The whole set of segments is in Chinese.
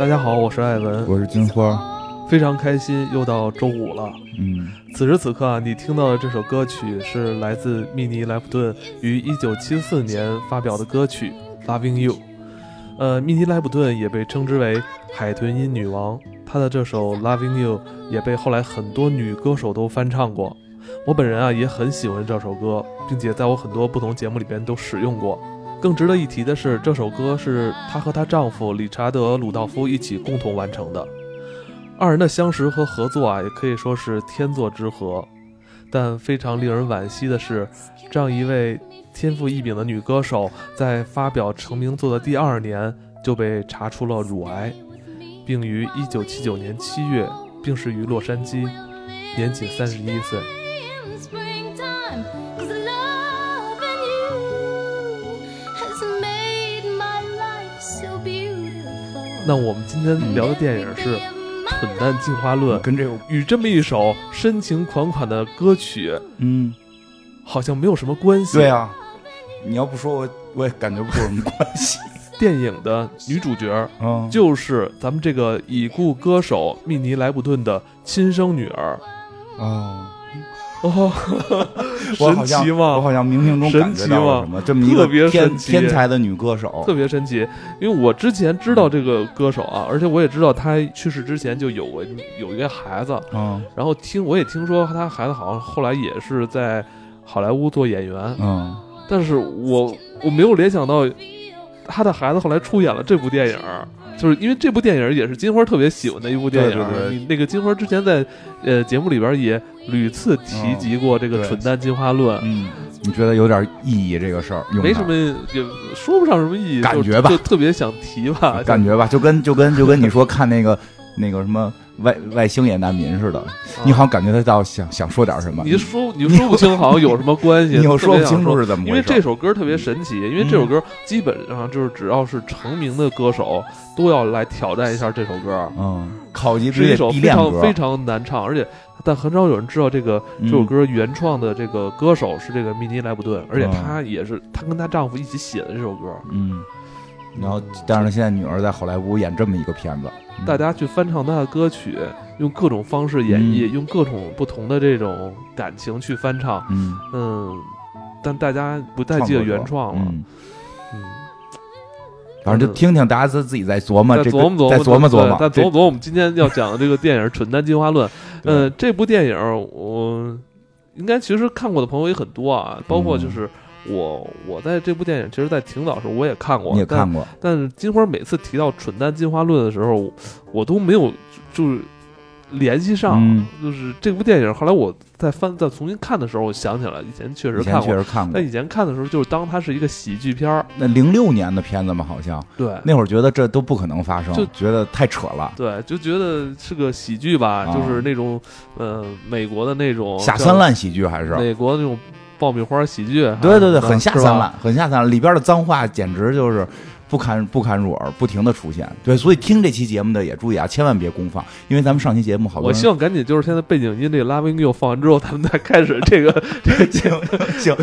大家好，我是艾文，我是金花，非常开心又到周五了。嗯，此时此刻啊，你听到的这首歌曲是来自密尼莱普顿于1974年发表的歌曲《Loving You》。呃，密尼莱普顿也被称之为海豚音女王，她的这首《Loving You》也被后来很多女歌手都翻唱过。我本人啊也很喜欢这首歌，并且在我很多不同节目里边都使用过。更值得一提的是，这首歌是她和她丈夫理查德·鲁道夫一起共同完成的。二人的相识和合作啊，也可以说是天作之合。但非常令人惋惜的是，这样一位天赋异禀的女歌手，在发表成名作的第二年就被查出了乳癌，并于1979年7月病逝于洛杉矶，年仅31岁。那我们今天聊的电影是《蠢蛋进化论》，跟这个与这么一首深情款款的歌曲，嗯，好像没有什么关系。对啊，你要不说我，我也感觉不出什么关系。电影的女主角，嗯，就是咱们这个已故歌手密尼莱布顿的亲生女儿。哦。哦，神奇吗？我好像冥冥中感觉到了什么，这么一个天天才的女歌手，特别神奇。因为我之前知道这个歌手啊，而且我也知道她去世之前就有过有一个孩子，嗯，然后听我也听说她孩子好像后来也是在好莱坞做演员，嗯，但是我我没有联想到她的孩子后来出演了这部电影。就是因为这部电影也是金花特别喜欢的一部电影，你那个金花之前在呃节目里边也屡次提及过这个“蠢蛋进化论”。嗯，你觉得有点意义这个事儿？没什么，也说不上什么意义，感觉吧，就特别想提吧，感觉吧，就跟就跟就跟你说看那个那个什么。外外星也难民似的，你好像感觉他到想想说点什么。你说你说不清，好像有什么关系？你又说不清楚是怎么回事？因为这首歌特别神奇，因为这首歌基本上就是只要是成名的歌手都要来挑战一下这首歌。嗯，考级是一首非常非常难唱，而且但很少有人知道这个这首歌原创的这个歌手是这个米尼莱布顿，而且她也是她跟她丈夫一起写的这首歌。嗯，然后但是她现在女儿在好莱坞演这么一个片子。大家去翻唱他的歌曲，用各种方式演绎，用各种不同的这种感情去翻唱，嗯，但大家不太记得原创了，嗯，反正就听听，大家自自己在琢磨，再琢磨琢磨，再琢磨琢磨，再琢磨琢磨。我们今天要讲的这个电影《蠢蛋进化论》，嗯，这部电影我应该其实看过的朋友也很多啊，包括就是。我我在这部电影，其实，在挺早时候我也看过，你也看过。但是金花每次提到“蠢蛋进化论”的时候，我都没有就是联系上，就是这部电影。后来我再翻再重新看的时候，我想起来以前确实看过，确实看过。但以前看的时候，就是当它是一个喜剧片儿。那零六年的片子嘛，好像对。那会儿觉得这都不可能发生，就觉得太扯了。对，就觉得是个喜剧吧，就是那种呃美国的那种下三滥喜剧，还是美国那种。爆米花喜剧，对对对，很下三滥，很下三滥，里边的脏话简直就是不堪不堪入耳，不停的出现。对，所以听这期节目的也注意啊，千万别公放，因为咱们上期节目好多。我希望赶紧就是现在背景音这个 Loving You 放完之后，咱们再开始这个 这个节目。行，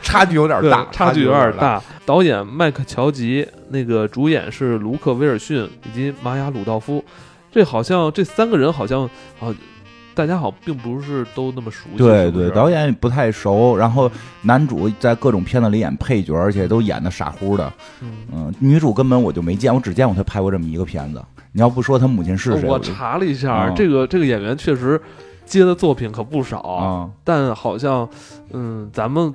差距有点大，差距有点大。导演麦克乔吉，那个主演是卢克威尔逊以及玛雅鲁道夫，这好像这三个人好像啊。大家好，并不是都那么熟悉。对对，导演不太熟。然后男主在各种片子里演配角，而且都演的傻乎的。嗯，女主根本我就没见，我只见过他拍过这么一个片子。你要不说他母亲是谁？我查了一下，这个这个演员确实接的作品可不少啊。但好像，嗯，咱们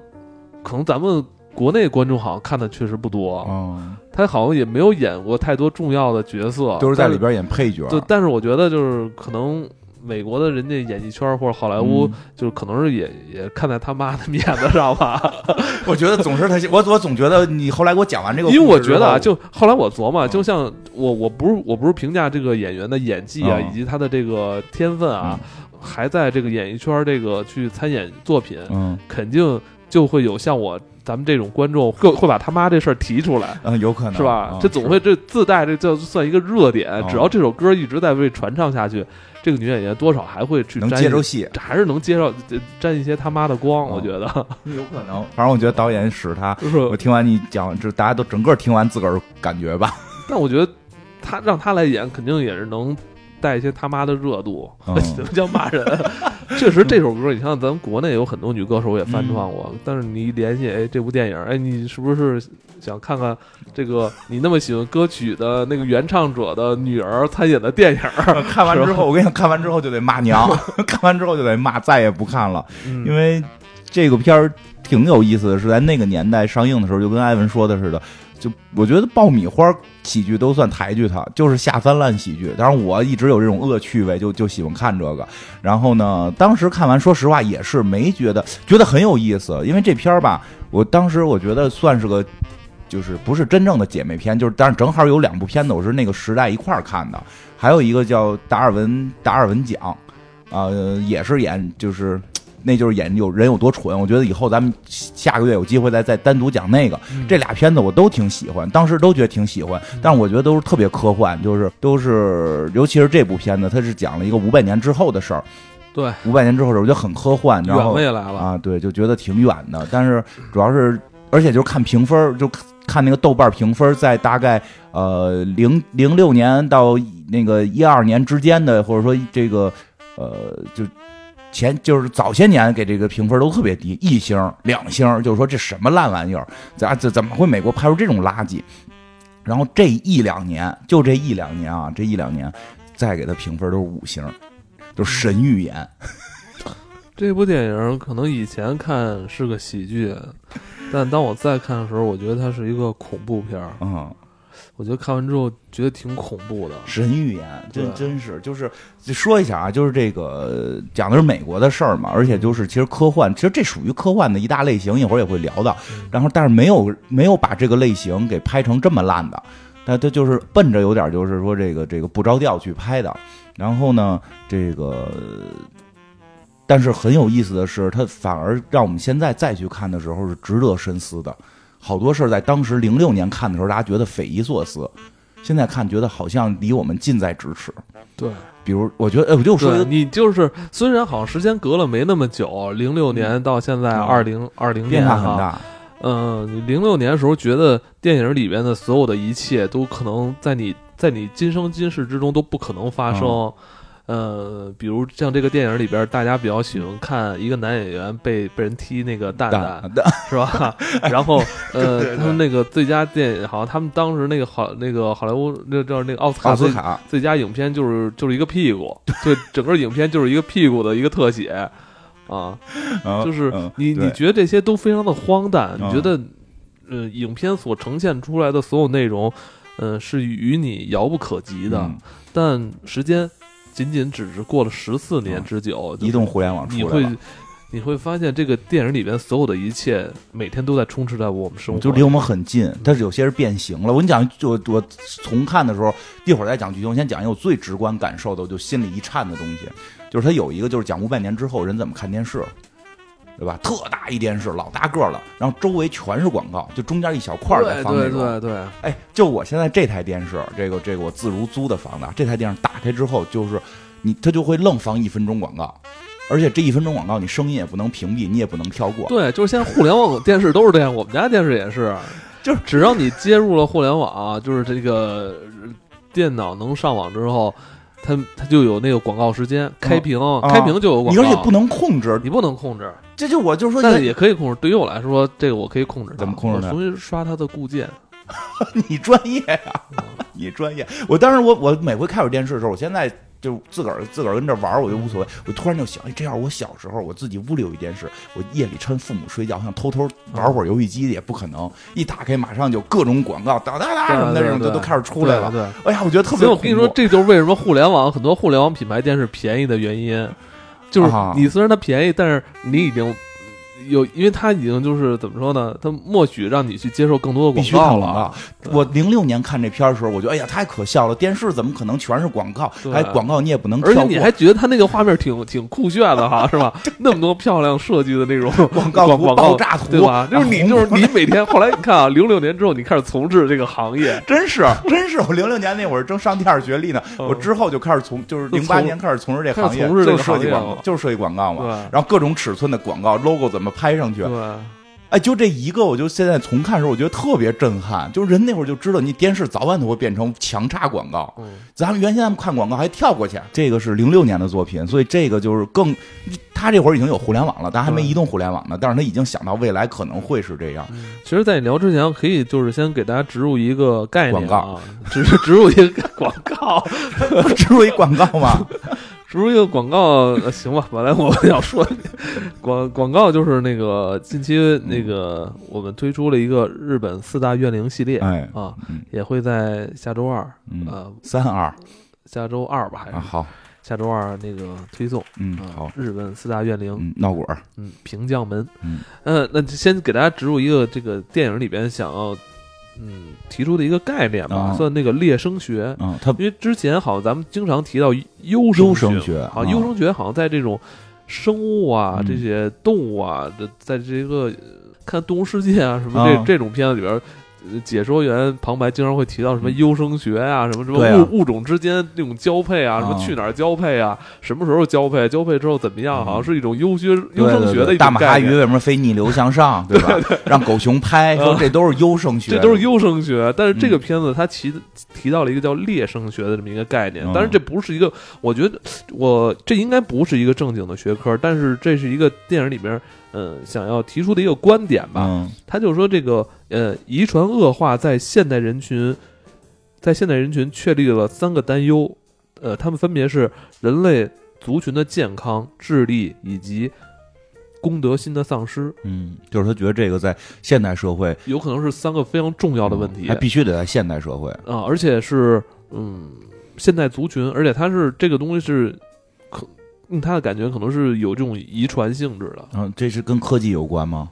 可能咱们国内观众好像看的确实不多。嗯，他好像也没有演过太多重要的角色，就是在里边演配角。对，但是我觉得就是可能。美国的人家演艺圈或者好莱坞，就是可能是也也看在他妈的面子上吧。我觉得总是他，我我总觉得你后来给我讲完这个，因为我觉得啊，就后来我琢磨，就像我我不是我不是评价这个演员的演技啊，以及他的这个天分啊，还在这个演艺圈这个去参演作品，嗯，肯定就会有像我咱们这种观众会会把他妈这事儿提出来，嗯，有可能。是吧？这总会这自带这就算一个热点，只要这首歌一直在被传唱下去。这个女演员多少还会去能接着戏，还是能接着沾一些他妈的光，我觉得 有可能。反正我觉得导演使他，我听完你讲，就大家都整个听完自个儿感觉吧。但我觉得他让他来演，肯定也是能带一些他妈的热度，怎么叫骂人？确实，这首歌你像咱们国内有很多女歌手也翻唱过，但是你一联系，哎，这部电影，哎，你是不是想看看这个你那么喜欢歌曲的那个原唱者的女儿参演的电影？看完之后，我跟你讲，看完之后就得骂娘，看完之后就得骂，再也不看了，因为这个片儿挺有意思的，是在那个年代上映的时候，就跟艾文说的似的。就我觉得爆米花喜剧都算抬举他，就是下三滥喜剧。当然我一直有这种恶趣味，就就喜欢看这个。然后呢，当时看完，说实话也是没觉得，觉得很有意思。因为这片儿吧，我当时我觉得算是个，就是不是真正的姐妹片，就是但是正好有两部片子我是那个时代一块儿看的，还有一个叫《达尔文达尔文奖》，啊，也是演就是。那就是演有人有多蠢，我觉得以后咱们下个月有机会再再单独讲那个。这俩片子我都挺喜欢，当时都觉得挺喜欢，但是我觉得都是特别科幻，就是都是，尤其是这部片子，它是讲了一个五百年之后的事儿。对，五百年之后的事儿，我觉得很科幻，远未来了啊，对，就觉得挺远的。但是主要是，而且就是看评分，就看那个豆瓣评分，在大概呃零零六年到那个一二年之间的，或者说这个呃就。前就是早些年给这个评分都特别低，一星、两星，就是说这什么烂玩意儿，咋怎怎么会美国拍出这种垃圾？然后这一两年，就这一两年啊，这一两年再给他评分都是五星，就神预言。这部电影可能以前看是个喜剧，但当我再看的时候，我觉得它是一个恐怖片儿。嗯。我觉得看完之后觉得挺恐怖的，神预言，真真是就是说一下啊，就是这个讲的是美国的事儿嘛，而且就是其实科幻，其实这属于科幻的一大类型，一会儿也会聊到。然后但是没有没有把这个类型给拍成这么烂的，但他就是奔着有点就是说这个这个不着调去拍的。然后呢，这个但是很有意思的是，它反而让我们现在再去看的时候是值得深思的。好多事儿在当时零六年看的时候，大家觉得匪夷所思，现在看觉得好像离我们近在咫尺。对，比如我觉得，哎，我就说你就是虽然好像时间隔了没那么久，零六年到现在二零二零变化很大。嗯，零六年的时候觉得电影里边的所有的一切都可能在你在你今生今世之中都不可能发生。呃，比如像这个电影里边，大家比较喜欢看一个男演员被被人踢那个蛋蛋，是吧？然后呃，他们那个最佳电影，好像他们当时那个好那个好莱坞那叫那个奥斯卡最卡。最佳影片就是就是一个屁股，对，整个影片就是一个屁股的一个特写啊，就是你你觉得这些都非常的荒诞，你觉得呃，影片所呈现出来的所有内容，嗯，是与你遥不可及的，但时间。仅仅只是过了十四年之久，移动互联网，你会你会发现这个电影里边所有的一切，每天都在充斥在我们生活，就离我们很近。但是有些是变形了。我跟你讲，就我重看的时候，一会儿再讲剧情，我先讲一个我最直观感受的，我就心里一颤的东西，就是它有一个就是讲五百年之后人怎么看电视。对吧？特大一电视，老大个了，然后周围全是广告，就中间一小块在放那种。对对对。哎，就我现在这台电视，这个这个我自如租的房子，这台电视打开之后，就是你它就会愣放一分钟广告，而且这一分钟广告你声音也不能屏蔽，你也不能跳过。对，就是现在互联网电视都是这样，我们家电视也是，就是只要你接入了互联网，就是这个电脑能上网之后。它它就有那个广告时间开屏，开屏就有广告，你而且不能控制，你不能控制。这就我就说，但是也可以控制。对于我来说，这个我可以控制。怎么控制呢？重新刷它的固件。你专业呀，你专业。我当时我我每回开始电视的时候，我现在。就自个儿自个儿跟这玩我就无所谓。我突然就想，哎，这样我小时候我自己屋里有一电视，我夜里趁父母睡觉，想偷偷玩会儿游戏机也不可能。一打开，马上就各种广告，哒哒哒什么的这种就都开始出来了。对，哎呀，我觉得特别。我跟你说，这就是为什么互联网很多互联网品牌电视便宜的原因，就是你虽然它便宜，但是你已经。有，因为他已经就是怎么说呢？他默许让你去接受更多的广告了啊。我零六年看这片儿的时候，我觉得哎呀，太可笑了！电视怎么可能全是广告？还广告你也不能而且你还觉得他那个画面挺挺酷炫的哈，是吧？那么多漂亮设计的那种广告广爆炸图，对吧？就是你就是你每天后来你看啊，零六年之后你开始从事这个行业，真是真是！我零六年那会儿正上第二学历呢，我之后就开始从就是零八年开始从事这行业，就是设计广告，就是设计广告嘛。然后各种尺寸的广告 logo 怎么拍上去？哎，就这一个，我就现在重看的时候，我觉得特别震撼。就是人那会儿就知道，你电视早晚都会变成强插广告。嗯，咱们原先咱们看广告还跳过去。这个是零六年的作品，所以这个就是更，他这会儿已经有互联网了，但还没移动互联网呢。但是他已经想到未来可能会是这样。其实，在你聊之前，可以就是先给大家植入一个概念啊，植植入一个广告，植入一广告吗？植入一个广告，行吧。本来我要说广广告就是那个近期那个我们推出了一个日本四大怨灵系列，哎啊，也会在下周二，呃，三二，下周二吧，还是好，下周二那个推送，嗯，好，日本四大怨灵闹鬼，嗯，平将门，嗯，呃，那先给大家植入一个这个电影里边想要。嗯，提出的一个概念吧，算那个猎声学。因为之前好像咱们经常提到优声学，啊，优声学好像在这种生物啊、这些动物啊的，在这个看《动物世界》啊什么这这种片子里边。解说员旁白经常会提到什么优生学啊，什么什么物物种之间那种交配啊，什么去哪儿交配啊，什么时候交配，交配之后怎么样，好像是一种优学优生学的一种大马哈鱼为什么非逆流向上，对吧？让狗熊拍，说这都是优生学，这都是优生学。但是这个片子它提提到了一个叫劣生学的这么一个概念，但是这不是一个，我觉得我这应该不是一个正经的学科，但是这是一个电影里边。嗯，想要提出的一个观点吧，他就说这个呃，遗传恶化在现代人群，在现代人群确立了三个担忧，呃，他们分别是人类族群的健康、智力以及公德心的丧失。嗯，就是他觉得这个在现代社会有可能是三个非常重要的问题，还必须得在现代社会啊，而且是嗯，现代族群，而且它是这个东西是。嗯他的感觉可能是有这种遗传性质的，嗯，这是跟科技有关吗？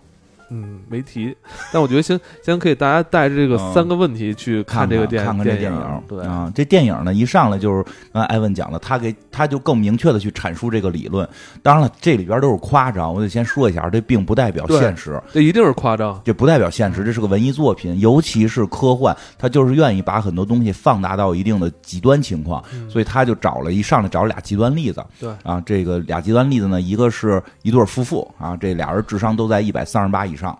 嗯，没提，但我觉得先先可以大家带着这个三个问题去看这个电影看看这电影。对啊，这电影呢一上来就是刚才艾文讲了，他给他就更明确的去阐述这个理论。当然了，这里边都是夸张，我得先说一下，这并不代表现实。这一定是夸张，这不代表现实，这是个文艺作品，尤其是科幻，他就是愿意把很多东西放大到一定的极端情况，所以他就找了一上来找了俩极端例子。对啊，这个俩极端例子呢，一个是一对夫妇啊，这俩人智商都在一百三十八以上。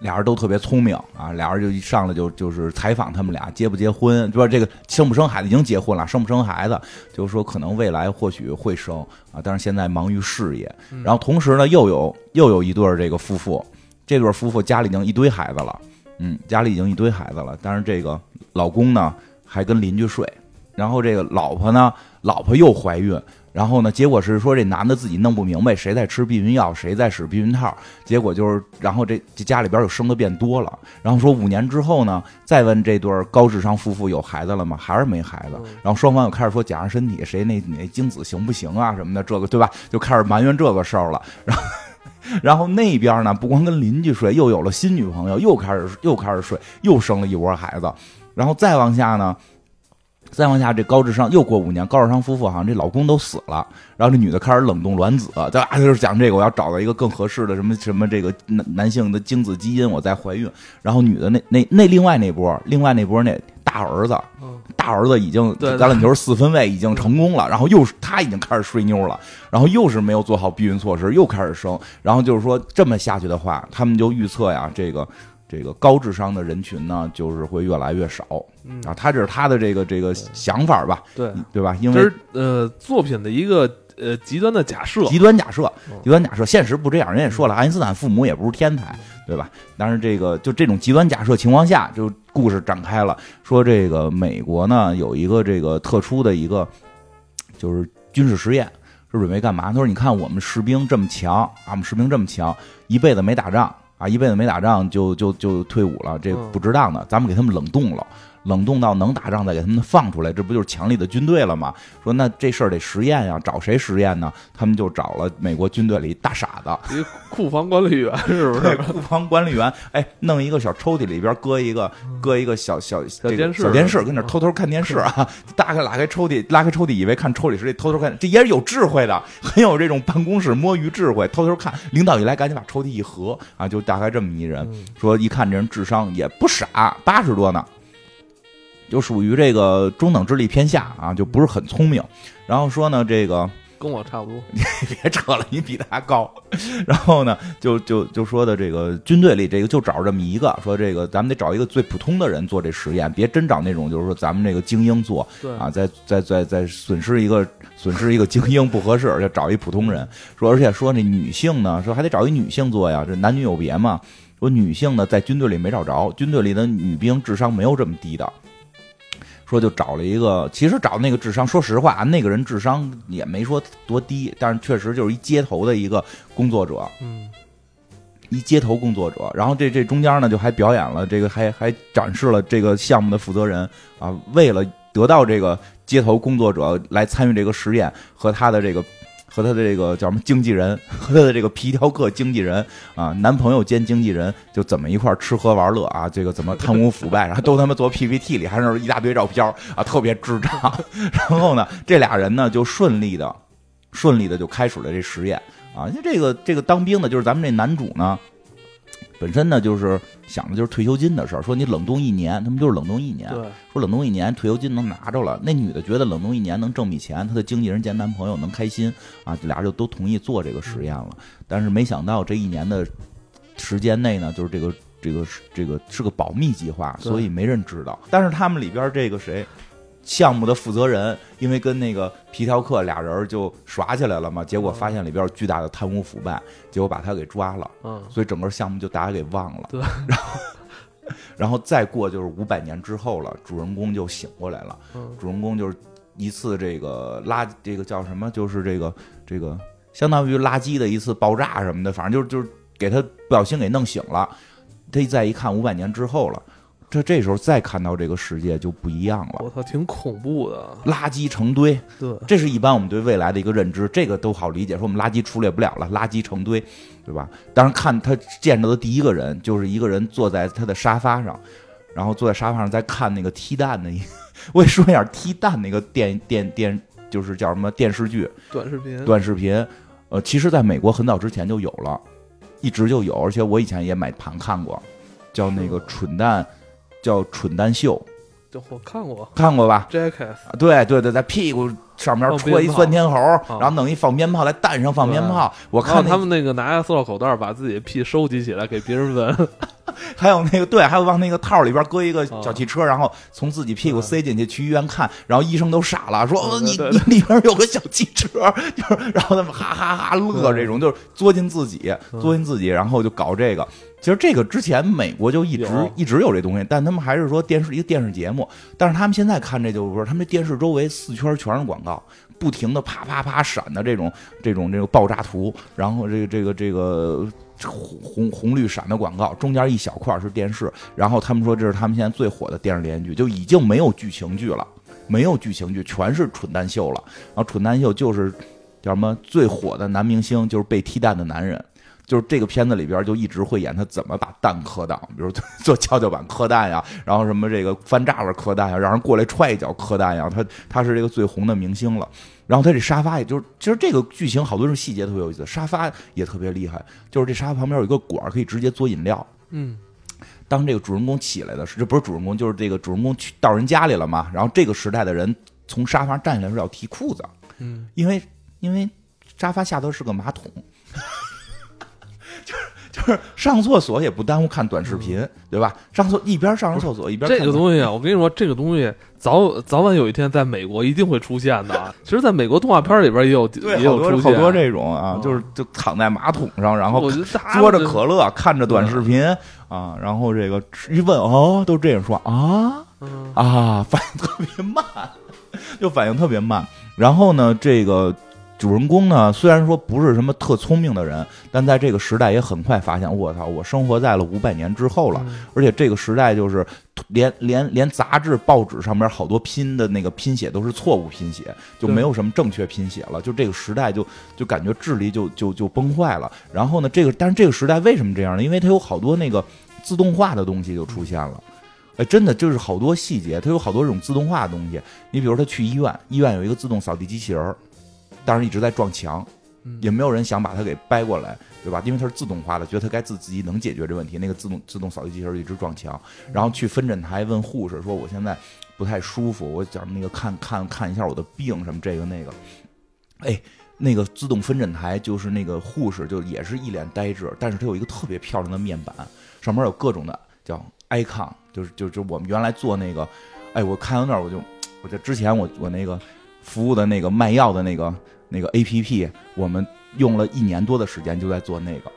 俩人都特别聪明啊，俩人就一上来就就是采访他们俩结不结婚，就说这个生不生孩子，已经结婚了，生不生孩子，就是说可能未来或许会生啊，但是现在忙于事业。然后同时呢，又有又有一对这个夫妇，这对夫妇家里已经一堆孩子了，嗯，家里已经一堆孩子了，但是这个老公呢还跟邻居睡，然后这个老婆呢，老婆又怀孕。然后呢？结果是说这男的自己弄不明白谁在吃避孕药，谁在使避孕套。结果就是，然后这这家里边又生的变多了。然后说五年之后呢，再问这对高智商夫妇有孩子了吗？还是没孩子。然后双方又开始说检查身体，谁那那精子行不行啊什么的，这个对吧？就开始埋怨这个事儿了。然后然后那边呢，不光跟邻居睡，又有了新女朋友，又开始又开始睡，又生了一窝孩子。然后再往下呢？再往下，这高智商又过五年，高智商夫妇好像这老公都死了，然后这女的开始冷冻卵子，对吧？就是讲这个，我要找到一个更合适的什么什么这个男男性的精子基因，我再怀孕。然后女的那那那另外那波，另外那波那大儿子，大儿子已经橄榄球四分卫已经成功了，然后又是他已经开始睡妞了，然后又是没有做好避孕措施，又开始生。然后就是说这么下去的话，他们就预测呀，这个。这个高智商的人群呢，就是会越来越少啊。他这是他的这个这个想法吧？对对吧？因为呃，作品的一个呃极端的假设，极端假设，极端假设，现实不这样。人也说了，爱因斯坦父母也不是天才，对吧？但是这个就这种极端假设情况下，就故事展开了，说这个美国呢有一个这个特殊的一个就是军事实验，是准备干嘛？他说：“你看我们士兵这么强啊，我们士兵这么强，一辈子没打仗。”啊，一辈子没打仗就就就退伍了，这不值当的，咱们给他们冷冻了。冷冻到能打仗再给他们放出来，这不就是强力的军队了吗？说那这事儿得实验呀，找谁实验呢？他们就找了美国军队里大傻子，一库房管理员是不是？库房管理员，哎，弄一个小抽屉里边搁一个搁一个小小小电视，小电视跟那偷偷看电视啊。大开拉开抽屉，拉开抽屉，以为看抽屉时，偷偷看，这也是有智慧的，很有这种办公室摸鱼智慧。偷偷看，领导一来，赶紧把抽屉一合啊，就大概这么一人。说一看这人智商也不傻，八十多呢。就属于这个中等智力偏下啊，就不是很聪明。然后说呢，这个跟我差不多。你 别扯了，你比他高。然后呢，就就就说的这个军队里这个就找这么一个，说这个咱们得找一个最普通的人做这实验，别真找那种就是说咱们这个精英做啊，再再再再损失一个损失一个精英不合适，就找一普通人。说而且说那女性呢，说还得找一女性做呀，这男女有别嘛。说女性呢在军队里没找着，军队里的女兵智商没有这么低的。说就找了一个，其实找那个智商，说实话，那个人智商也没说多低，但是确实就是一街头的一个工作者，嗯，一街头工作者。然后这这中间呢，就还表演了这个，还还展示了这个项目的负责人啊，为了得到这个街头工作者来参与这个实验和他的这个。和他的这个叫什么经纪人，和他的这个皮条客经纪人啊，男朋友兼经纪人，就怎么一块吃喝玩乐啊？这个怎么贪污腐败，然后都他妈做 PPT 里，还是一大堆照片啊，特别智障。然后呢，这俩人呢就顺利的、顺利的就开始了这实验啊。因为这个这个当兵的，就是咱们这男主呢。本身呢，就是想的就是退休金的事儿。说你冷冻一年，他们就是冷冻一年。说冷冻一年，退休金能拿着了。那女的觉得冷冻一年能挣笔钱，她的经纪人兼男朋友能开心啊，俩人就都同意做这个实验了。但是没想到这一年的时间内呢，就是这个这个这个是个保密计划，所以没人知道。但是他们里边这个谁？项目的负责人因为跟那个皮条客俩人就耍起来了嘛，结果发现里边巨大的贪污腐败，结果把他给抓了。嗯，所以整个项目就大家给忘了。对，然后，然后再过就是五百年之后了，主人公就醒过来了。嗯，主人公就是一次这个垃，这个叫什么？就是这个这个相当于垃圾的一次爆炸什么的，反正就是就是给他不小心给弄醒了。他一再一看，五百年之后了。这这时候再看到这个世界就不一样了。我操，挺恐怖的，垃圾成堆。对，这是一般我们对未来的一个认知，这个都好理解。说我们垃圾处理不了了，垃圾成堆，对吧？当然，看他见着的第一个人就是一个人坐在他的沙发上，然后坐在沙发上在看那个踢蛋的。我也说一下踢蛋那个电电电，就是叫什么电视剧？短视频。短视频，呃，其实在美国很早之前就有了，一直就有，而且我以前也买盘看过，叫那个蠢蛋。叫蠢蛋秀，就我看过，看过吧？Jackass，对对对，在屁股上面戳一钻天猴，然后弄一放鞭炮，在蛋上放鞭炮。我看他们那个拿个塑料口袋，把自己的屁收集起来给别人闻。还有那个对，还有往那个套里边搁一个小汽车，然后从自己屁股塞进去去医院看，然后医生都傻了，说你你里边有个小汽车，就是然后他们哈哈哈乐，这种就是作进自己，作进自己，然后就搞这个。其实这个之前美国就一直一直有这东西，但他们还是说电视一个电视节目。但是他们现在看这就是说，他们电视周围四圈全是广告，不停的啪啪啪闪的这种这种这个爆炸图，然后这个这个这个红红绿闪的广告，中间一小块是电视。然后他们说这是他们现在最火的电视连续剧，就已经没有剧情剧了，没有剧情剧，全是蠢蛋秀了。然后蠢蛋秀就是叫什么最火的男明星，就是被踢蛋的男人。就是这个片子里边就一直会演他怎么把蛋磕倒，比如做 跷跷板磕蛋呀，然后什么这个翻栅栏磕蛋呀，让人过来踹一脚磕蛋呀，他他是这个最红的明星了。然后他这沙发也就是，其实这个剧情好多是细节特别有意思，沙发也特别厉害，就是这沙发旁边有一个管可以直接做饮料。嗯，当这个主人公起来的时，这不是主人公，就是这个主人公去到人家里了嘛。然后这个时代的人从沙发上站起来时候要提裤子，嗯，因为因为沙发下头是个马桶。就是就是上厕所也不耽误看短视频，对吧？上厕一边上着厕所一边这个东西啊，我跟你说，这个东西早早晚有一天在美国一定会出现的。其实，在美国动画片里边也有也有出现好多这种啊，就是就躺在马桶上，然后嘬着可乐看着短视频啊，然后这个一问哦，都这样说啊啊，反应特别慢，就反应特别慢。然后呢，这个。主人公呢，虽然说不是什么特聪明的人，但在这个时代也很快发现，我操，我生活在了五百年之后了。而且这个时代就是连连连杂志、报纸上面好多拼的那个拼写都是错误拼写，就没有什么正确拼写了。就这个时代就就感觉智力就就就崩坏了。然后呢，这个但是这个时代为什么这样呢？因为它有好多那个自动化的东西就出现了。哎，真的就是好多细节，它有好多这种自动化的东西。你比如他去医院，医院有一个自动扫地机器人儿。但是一直在撞墙，也没有人想把它给掰过来，对吧？因为它是自动化的，觉得它该自自己能解决这问题。那个自动自动扫地机器人一直撞墙，然后去分诊台问护士说：“我现在不太舒服，我想那个看看看一下我的病什么这个那个。”哎，那个自动分诊台就是那个护士，就也是一脸呆滞，但是它有一个特别漂亮的面板，上面有各种的叫 icon，就是就就我们原来做那个，哎，我看到那儿我就，我就之前我我那个服务的那个卖药的那个那个 A P P，我们用了一年多的时间就在做那个。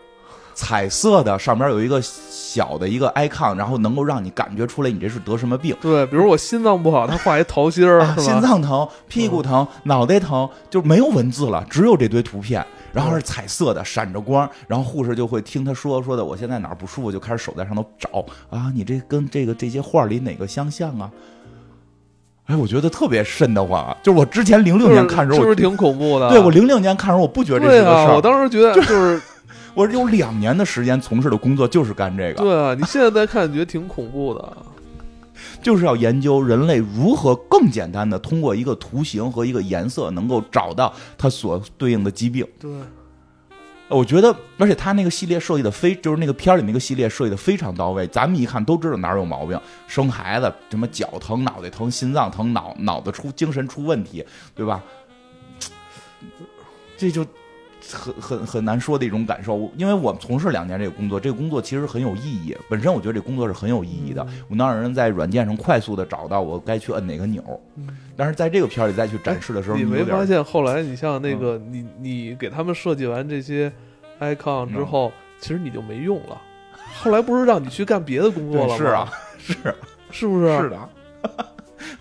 彩色的，上面有一个小的一个 icon，然后能够让你感觉出来你这是得什么病。对，比如我心脏不好，他画一桃心儿，心脏疼、屁股疼、脑袋疼，就没有文字了，只有这堆图片，然后是彩色的，闪着光，然后护士就会听他说说的，我现在哪儿不舒服，就开始手在上头找啊，你这跟这个这些画里哪个相像啊？哎，我觉得特别瘆得慌，就是我之前零六年看时候，是不是挺恐怖的？对我零六年看时候，我不觉得这是个事儿，我当时觉得就是。我有两年的时间从事的工作就是干这个。对啊，你现在再看，觉得挺恐怖的。就是要研究人类如何更简单的通过一个图形和一个颜色，能够找到它所对应的疾病。对，我觉得，而且他那个系列设计的非，就是那个片儿里那个系列设计的非常到位。咱们一看都知道哪儿有毛病，生孩子什么脚疼、脑袋疼、心脏疼、脑脑子出精神出问题，对吧？这就。很很很难说的一种感受，因为我从事两年这个工作，这个工作其实很有意义。本身我觉得这工作是很有意义的，我能让人在软件上快速的找到我该去摁哪个钮。但是在这个片里再去展示的时候，你没发现后来你像那个你你给他们设计完这些 icon 之后，其实你就没用了。后来不是让你去干别的工作了吗？是啊，是是不是？是的。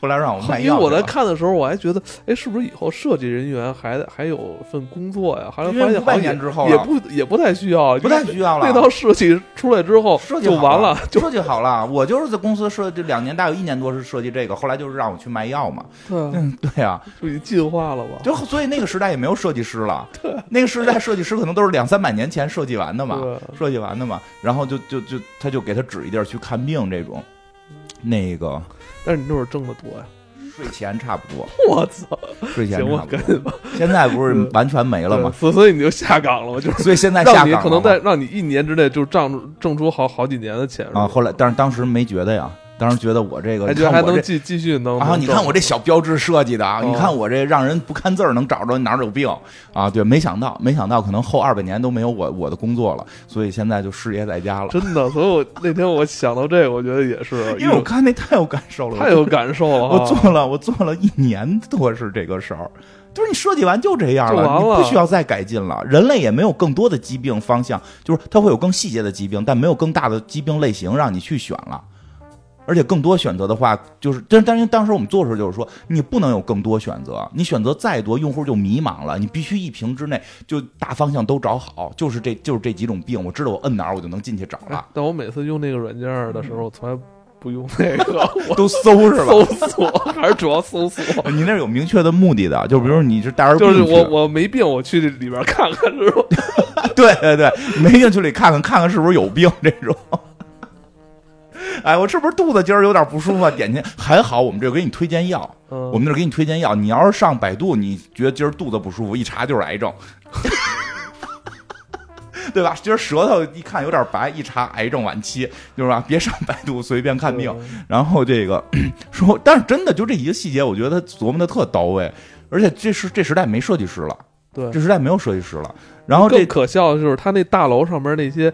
后来让我卖药，因为我在看的时候，我还觉得，哎，是不是以后设计人员还还有份工作呀？后来发现，半年之后也不也不太需要，不太需要了。那套设计出来之后，设计就完了，设计好了。我就是在公司设计两年，大有一年多是设计这个，后来就是让我去卖药嘛。嗯，对啊，就已经进化了吧？就所以那个时代也没有设计师了。对，那个时代设计师可能都是两三百年前设计完的嘛，设计完的嘛。然后就就就他就给他指一地儿去看病这种，那个。但是你那会儿挣的多呀。税前差不多，我操！税前差不多。现在不是完全没了吗？所 所以你就下岗了，就是所以现在下岗可能在让你一年之内就挣挣出好好几年的钱啊。后来，但是当时没觉得呀。当时觉得我这个，还觉得还能继继续能啊？你看我这小标志设计的啊！你看我这让人不看字儿能找着哪儿有病啊？对，没想到，没想到可能后二百年都没有我我的工作了，所以现在就失业在家了。真的，所以我那天我想到这个，我觉得也是，因为我看那太有感受了，太有感受了。我做了，我做了一年多是这个事儿，就是你设计完就这样了，你不需要再改进了。人类也没有更多的疾病方向，就是它会有更细节的疾病，但没有更大的疾病类型让你去选了。而且更多选择的话，就是但但是当时我们做的时候就是说，你不能有更多选择，你选择再多，用户就迷茫了。你必须一屏之内就大方向都找好，就是这就是这几种病，我知道我摁哪儿我就能进去找了。但我每次用那个软件的时候，从来不用那个，都搜是吧？搜索还是主要搜索？你那有明确的目的的，就比如你是带着，就是我我没病，我去里边看看，是吧？对对对，没病去里看看看看是不是有病这种。哎，我是不是肚子今儿有点不舒服？点进还好，我们这给你推荐药，我们这给你推荐药。你要是上百度，你觉得今儿肚子不舒服，一查就是癌症，对吧？今儿舌头一看有点白，一查癌症晚期，就是吧？别上百度随便看病。然后这个说，但是真的就这一个细节，我觉得他琢磨的特到位。而且这是这时代没设计师了，对，这时代没有设计师了。然后这可笑的就是他那大楼上面那些。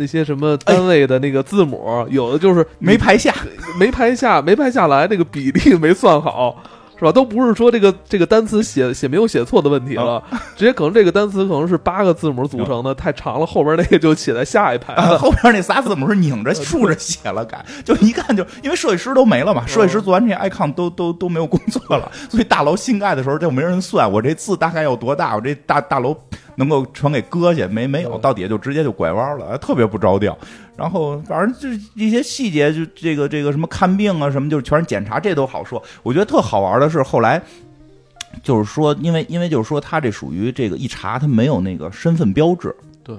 那些什么单位的那个字母，有的就是没排下，没排下，没排下来，那个比例没算好，是吧？都不是说这个这个单词写写没有写错的问题了，直接可能这个单词可能是八个字母组成的，太长了，后边那个就写在下一排，后边那仨字母是拧着 竖着写了改，就一看就因为设计师都没了嘛，设计师做完这些 icon 都都都没有工作了，所以大楼新盖的时候就没人算我这字大概有多大，我这大大楼。能够全给搁下没没有到底下就直接就拐弯了，特别不着调。然后反正就是一些细节，就这个这个什么看病啊什么，就是全是检查，这都好说。我觉得特好玩的是后来，就是说，因为因为就是说他这属于这个一查他没有那个身份标志，对，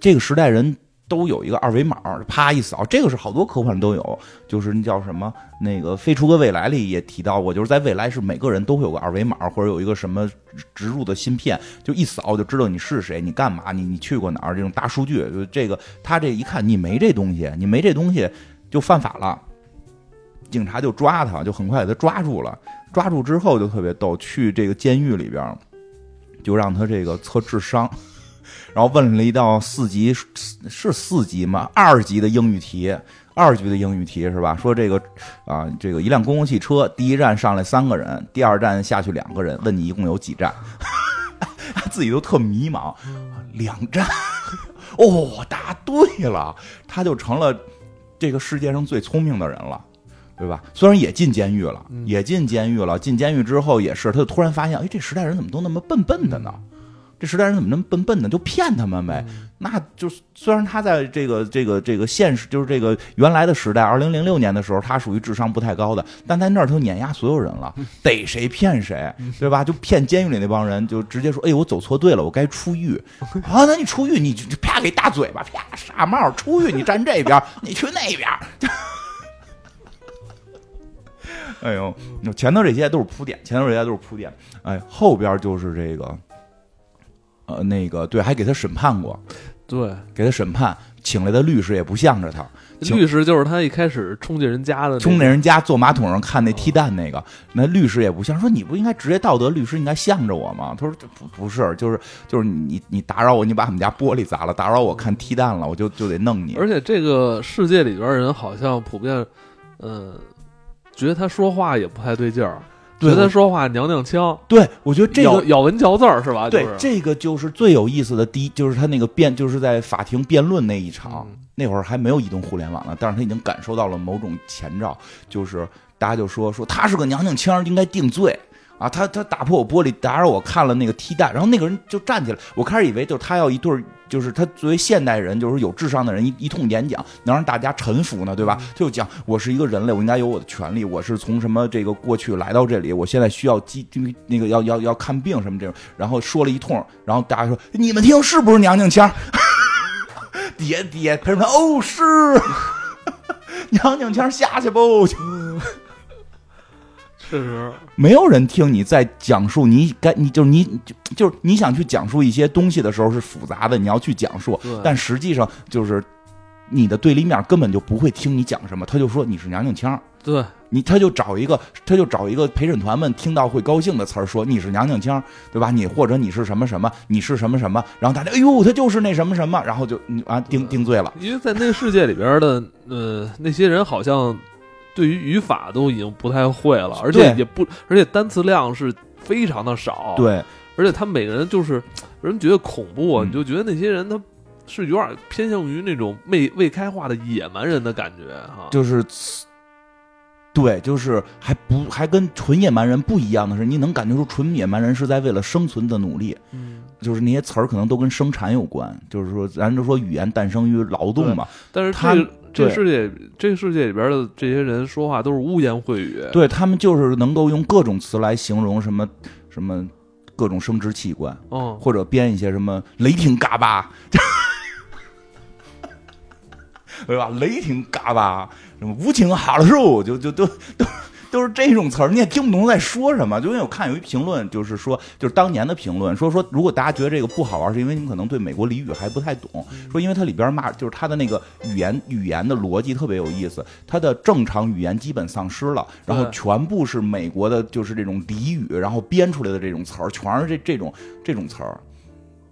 这个时代人。都有一个二维码，啪一扫，这个是好多科幻都有，就是那叫什么那个《飞出个未来》里也提到过，就是在未来是每个人都会有个二维码，或者有一个什么植入的芯片，就一扫就知道你是谁，你干嘛，你你去过哪儿，这种大数据，就这个他这一看你没这东西，你没这东西就犯法了，警察就抓他，就很快给他抓住了，抓住之后就特别逗，去这个监狱里边。就让他这个测智商，然后问了一道四级是四级吗？二级的英语题，二级的英语题是吧？说这个啊，这个一辆公共汽车，第一站上来三个人，第二站下去两个人，问你一共有几站？他自己都特迷茫，两站。哦，答对了，他就成了这个世界上最聪明的人了。对吧？虽然也进监狱了，也进监狱了。进监狱之后也是，他就突然发现，哎，这时代人怎么都那么笨笨的呢？这时代人怎么那么笨笨呢？就骗他们呗。那就虽然他在这个这个这个现实，就是这个原来的时代，二零零六年的时候，他属于智商不太高的，但在那儿他碾压所有人了，逮谁骗谁，对吧？就骗监狱里那帮人，就直接说，哎，我走错队了，我该出狱啊！那你出狱，你就啪给大嘴巴，啪傻帽，出狱你站这边，你去那边。哎呦，前头这些都是铺垫，前头这些都是铺垫。哎，后边就是这个，呃，那个对，还给他审判过，对，给他审判，请来的律师也不向着他。律师就是他一开始冲进人家的，冲进人家坐马桶上看那踢蛋那个，那律师也不像，说你不应该职业道德律师应该向着我吗？他说不不是，就是就是你你打扰我，你把我们家玻璃砸了，打扰我看踢蛋了，我就就得弄你。而且这个世界里边人好像普遍，嗯。觉得他说话也不太对劲儿，觉得他说话娘娘腔。对，我觉得这个咬文嚼字儿是吧？对，这个就是最有意思的。第一，就是他那个辩，就是在法庭辩论那一场，那会儿还没有移动互联网呢，但是他已经感受到了某种前兆，就是大家就说说他是个娘娘腔，应该定罪。啊，他他打破我玻璃，打扰我看了那个踢蛋，然后那个人就站起来，我开始以为就是他要一对儿，就是他作为现代人，就是有智商的人一一通演讲，能让大家臣服呢，对吧？就讲我是一个人类，我应该有我的权利，我是从什么这个过去来到这里，我现在需要基那个要要要看病什么这种，然后说了一通，然后大家说你们听是不是娘娘腔？爹爹陪着他哦是 娘娘腔下去不？确实，没有人听你在讲述你该你就是你就就是你想去讲述一些东西的时候是复杂的，你要去讲述，但实际上就是你的对立面根本就不会听你讲什么，他就说你是娘娘腔，对你他就找一个他就找一个陪审团们听到会高兴的词儿说你是娘娘腔，对吧？你或者你是什么什么，你是什么什么，然后大家哎呦他就是那什么什么，然后就啊定定罪了，因为在那个世界里边的呃那些人好像。对于语法都已经不太会了，而且也不，而且单词量是非常的少。对，而且他每个人就是人觉得恐怖，你就觉得那些人他是有点偏向于那种未未开化的野蛮人的感觉哈。就是，对，就是还不还跟纯野蛮人不一样的是，你能感觉出纯野蛮人是在为了生存的努力。嗯，就是那些词儿可能都跟生产有关，就是说咱就说语言诞生于劳动嘛。但是他。这世界，这个世界里边的这些人说话都是污言秽语。对他们就是能够用各种词来形容什么什么各种生殖器官，嗯，或者编一些什么雷霆嘎巴，对吧？雷霆嘎巴，什么无情哈了肉，就就都都。都是这种词儿，你也听不懂在说什么。就因为我看有一评论，就是说，就是当年的评论，说说如果大家觉得这个不好玩，是因为你们可能对美国俚语还不太懂。说因为它里边骂，就是它的那个语言语言的逻辑特别有意思，它的正常语言基本丧失了，然后全部是美国的，就是这种俚语，然后编出来的这种词儿，全是这这种这种词儿。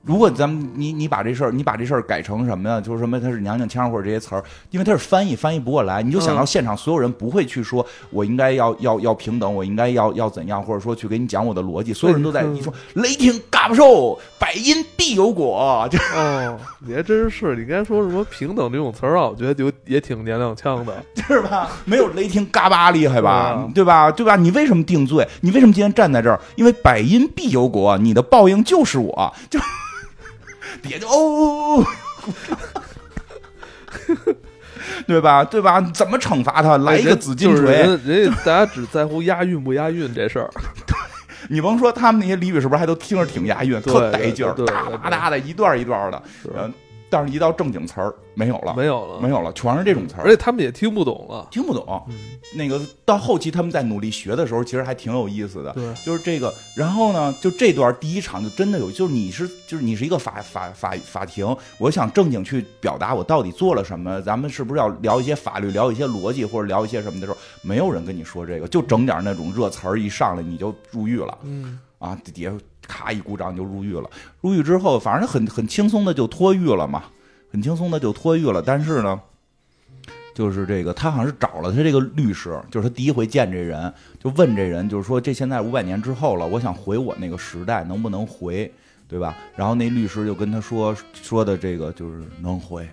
如果咱们你你把这事儿你把这事儿改成什么呀？就是什么他是娘娘腔或者这些词儿，因为他是翻译翻译不过来，你就想到现场所有人不会去说，我应该要要要平等，我应该要要怎样，或者说去给你讲我的逻辑，所有人都在你说雷霆嘎巴兽，百因必有果。就哦，你还真是，你刚才说什么平等这种词儿啊？我觉得就也挺娘娘腔的，是吧？没有雷霆嘎巴厉害吧？对吧？对吧？你为什么定罪？你为什么今天站在这儿？因为百因必有果，你的报应就是我，就。别就哦，对吧？对吧？怎么惩罚他？来一个紫金锤？人家大家只在乎押韵不押韵这事儿。你甭说他们那些俚语是不是还都听着挺押韵，特带劲儿，哒哒哒的一段一段的。但是，一到正经词儿，没有了，没有了，没有了，全是这种词儿，而且他们也听不懂了，听不懂。那个到后期他们在努力学的时候，其实还挺有意思的。对，就是这个。然后呢，就这段第一场就真的有，就是你是就是你是一个法法法法庭，我想正经去表达我到底做了什么，咱们是不是要聊一些法律，聊一些逻辑，或者聊一些什么的时候，没有人跟你说这个，就整点那种热词儿一上来你就入狱了。嗯。啊，底下咔一鼓掌就入狱了。入狱之后，反正很很轻松的就脱狱了嘛，很轻松的就脱狱了。但是呢，就是这个他好像是找了他这个律师，就是他第一回见这人，就问这人，就是说这现在五百年之后了，我想回我那个时代，能不能回，对吧？然后那律师就跟他说说的这个就是能回，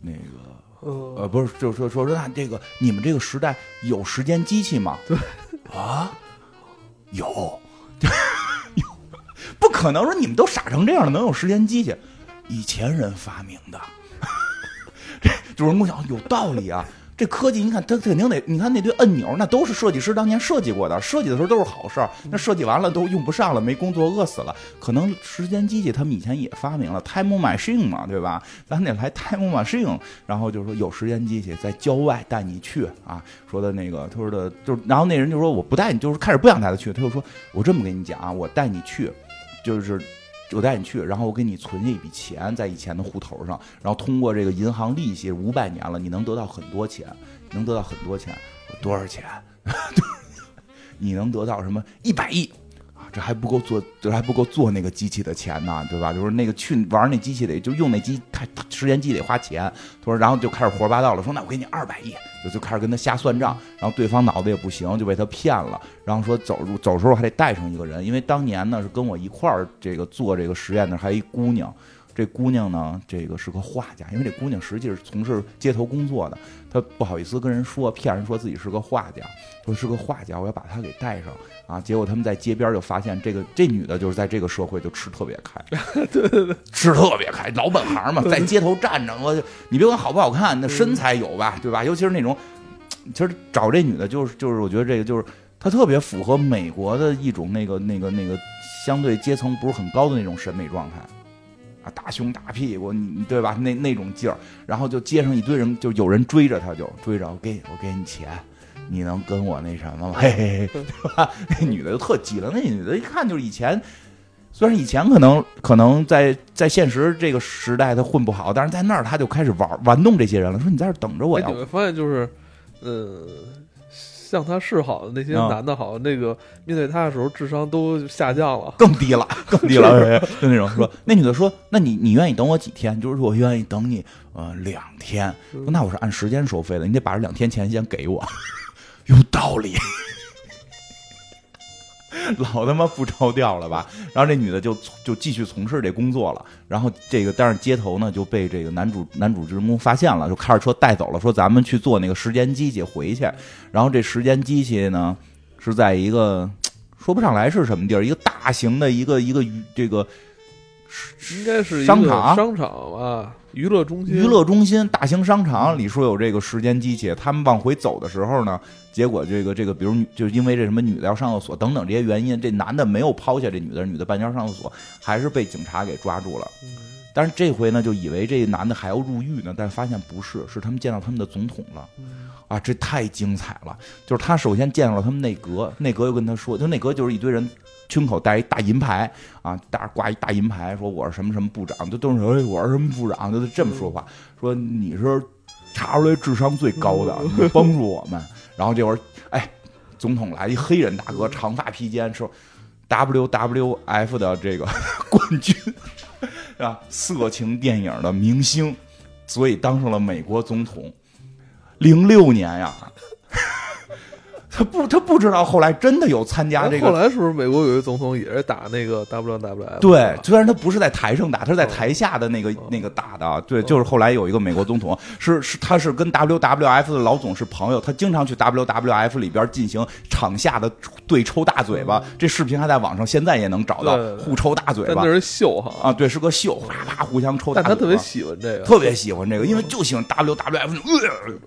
那个呃不是，就是说说说那这个你们这个时代有时间机器吗？对啊，有。不可能说你们都傻成这样了，能有时间机器？以前人发明的。这主人公想有道理啊，这科技你看，它肯定得，你看那堆按钮，那都是设计师当年设计过的，设计的时候都是好事儿。那设计完了都用不上了，没工作饿死了。可能时间机器他们以前也发明了，time machine 嘛，对吧？咱得来 time machine，然后就是说有时间机器在郊外带你去啊。说的那个，他说的就是，然后那人就说我不带你，就是开始不想带他去。他就说我这么跟你讲啊，我带你去。就是我带你去，然后我给你存下一笔钱在以前的户头上，然后通过这个银行利息，五百年了，你能得到很多钱，能得到很多钱，多少钱？你能得到什么？一百亿。这还不够做，这还不够做那个机器的钱呢，对吧？就是那个去玩那机器得就用那机，太时间机得花钱。他说，然后就开始胡说八道了，说那我给你二百亿，就开始跟他瞎算账。然后对方脑子也不行，就被他骗了。然后说走路走时候还得带上一个人，因为当年呢是跟我一块儿这个做这个实验的还有一姑娘。这姑娘呢，这个是个画家，因为这姑娘实际是从事街头工作的，她不好意思跟人说，骗人说自己是个画家，说是个画家，我要把她给带上啊。结果他们在街边就发现，这个这女的就是在这个社会就吃特别开，对对对，吃特别开，老本行嘛，在街头站着，我你别管好不好看，那身材有吧，对吧？尤其是那种，其实找这女的，就是就是，我觉得这个就是她特别符合美国的一种那个那个那个相对阶层不是很高的那种审美状态。啊，大胸大屁股，你对吧？那那种劲儿，然后就街上一堆人，就有人追着他，就追着我给我给你钱，你能跟我那什么吗？嘿 嘿嘿，对吧？那女的就特急了，那女的一看就是以前，虽然以前可能可能在在现实这个时代她混不好，但是在那儿她就开始玩玩弄这些人了，说你在这等着我呀。你会发现就是，呃。向他示好的那些男的，好像那个面对他的时候智商都下降了，更低了，更低了，就那种说，那女的说，那你你愿意等我几天？就是说我愿意等你呃两天。那我是按时间收费的，你得把这两天钱先给我，有道理。老他妈不着调了吧？然后这女的就就继续从事这工作了。然后这个但是街头呢就被这个男主男主人公发现了，就开着车带走了，说咱们去做那个时间机器回去。然后这时间机器呢是在一个 说不上来是什么地儿，一个大型的一个一个这个应该是商场商场吧。娱乐中心，娱乐中心，大型商场里说有这个时间机器，他们往回走的时候呢，结果这个这个，比如就因为这什么女的要上厕所等等这些原因，这男的没有抛下这女的，女的半截上厕所，还是被警察给抓住了。但是这回呢，就以为这男的还要入狱呢，但发现不是，是他们见到他们的总统了。啊，这太精彩了！就是他首先见到了他们内阁，内阁又跟他说，就内阁就是一堆人。胸口戴一大银牌啊，大挂一大银牌，说我是什么什么部长，就都是说我是什么部长，就这么说话。说你是查出来智商最高的，你帮助我们。然后这会儿，哎，总统来一黑人大哥，长发披肩，说 WWF 的这个 冠军，是吧？色情电影的明星，所以当上了美国总统。零六年呀。他不，他不知道后来真的有参加这个。后来是不是美国有一个总统也是打那个 WWF？对，虽然他不是在台上打，他是在台下的那个那个打的。对，就是后来有一个美国总统，是是，他是跟 WWF 的老总是朋友，他经常去 WWF 里边进行场下的对抽大嘴巴。这视频还在网上，现在也能找到，互抽大嘴巴。那是秀哈啊，对，是个秀，啪啪互相抽。但他特别喜欢这个，特别喜欢这个，因为就喜欢 WWF，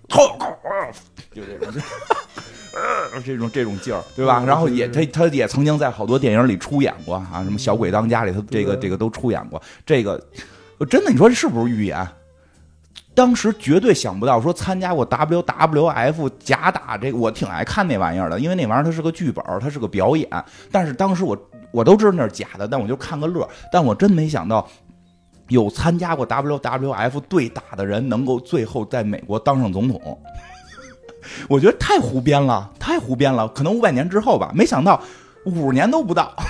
呃，就这种。这种这种劲儿，对吧？然后也他他也曾经在好多电影里出演过啊，什么《小鬼当家》里，他这个这个都出演过。这个真的，你说这是不是预言？当时绝对想不到，说参加过 WWF 假打这个，我挺爱看那玩意儿的，因为那玩意儿它是个剧本，它是个表演。但是当时我我都知道那是假的，但我就看个乐。但我真没想到，有参加过 WWF 对打的人，能够最后在美国当上总统。我觉得太胡编了，太胡编了。可能五百年之后吧，没想到五十年都不到，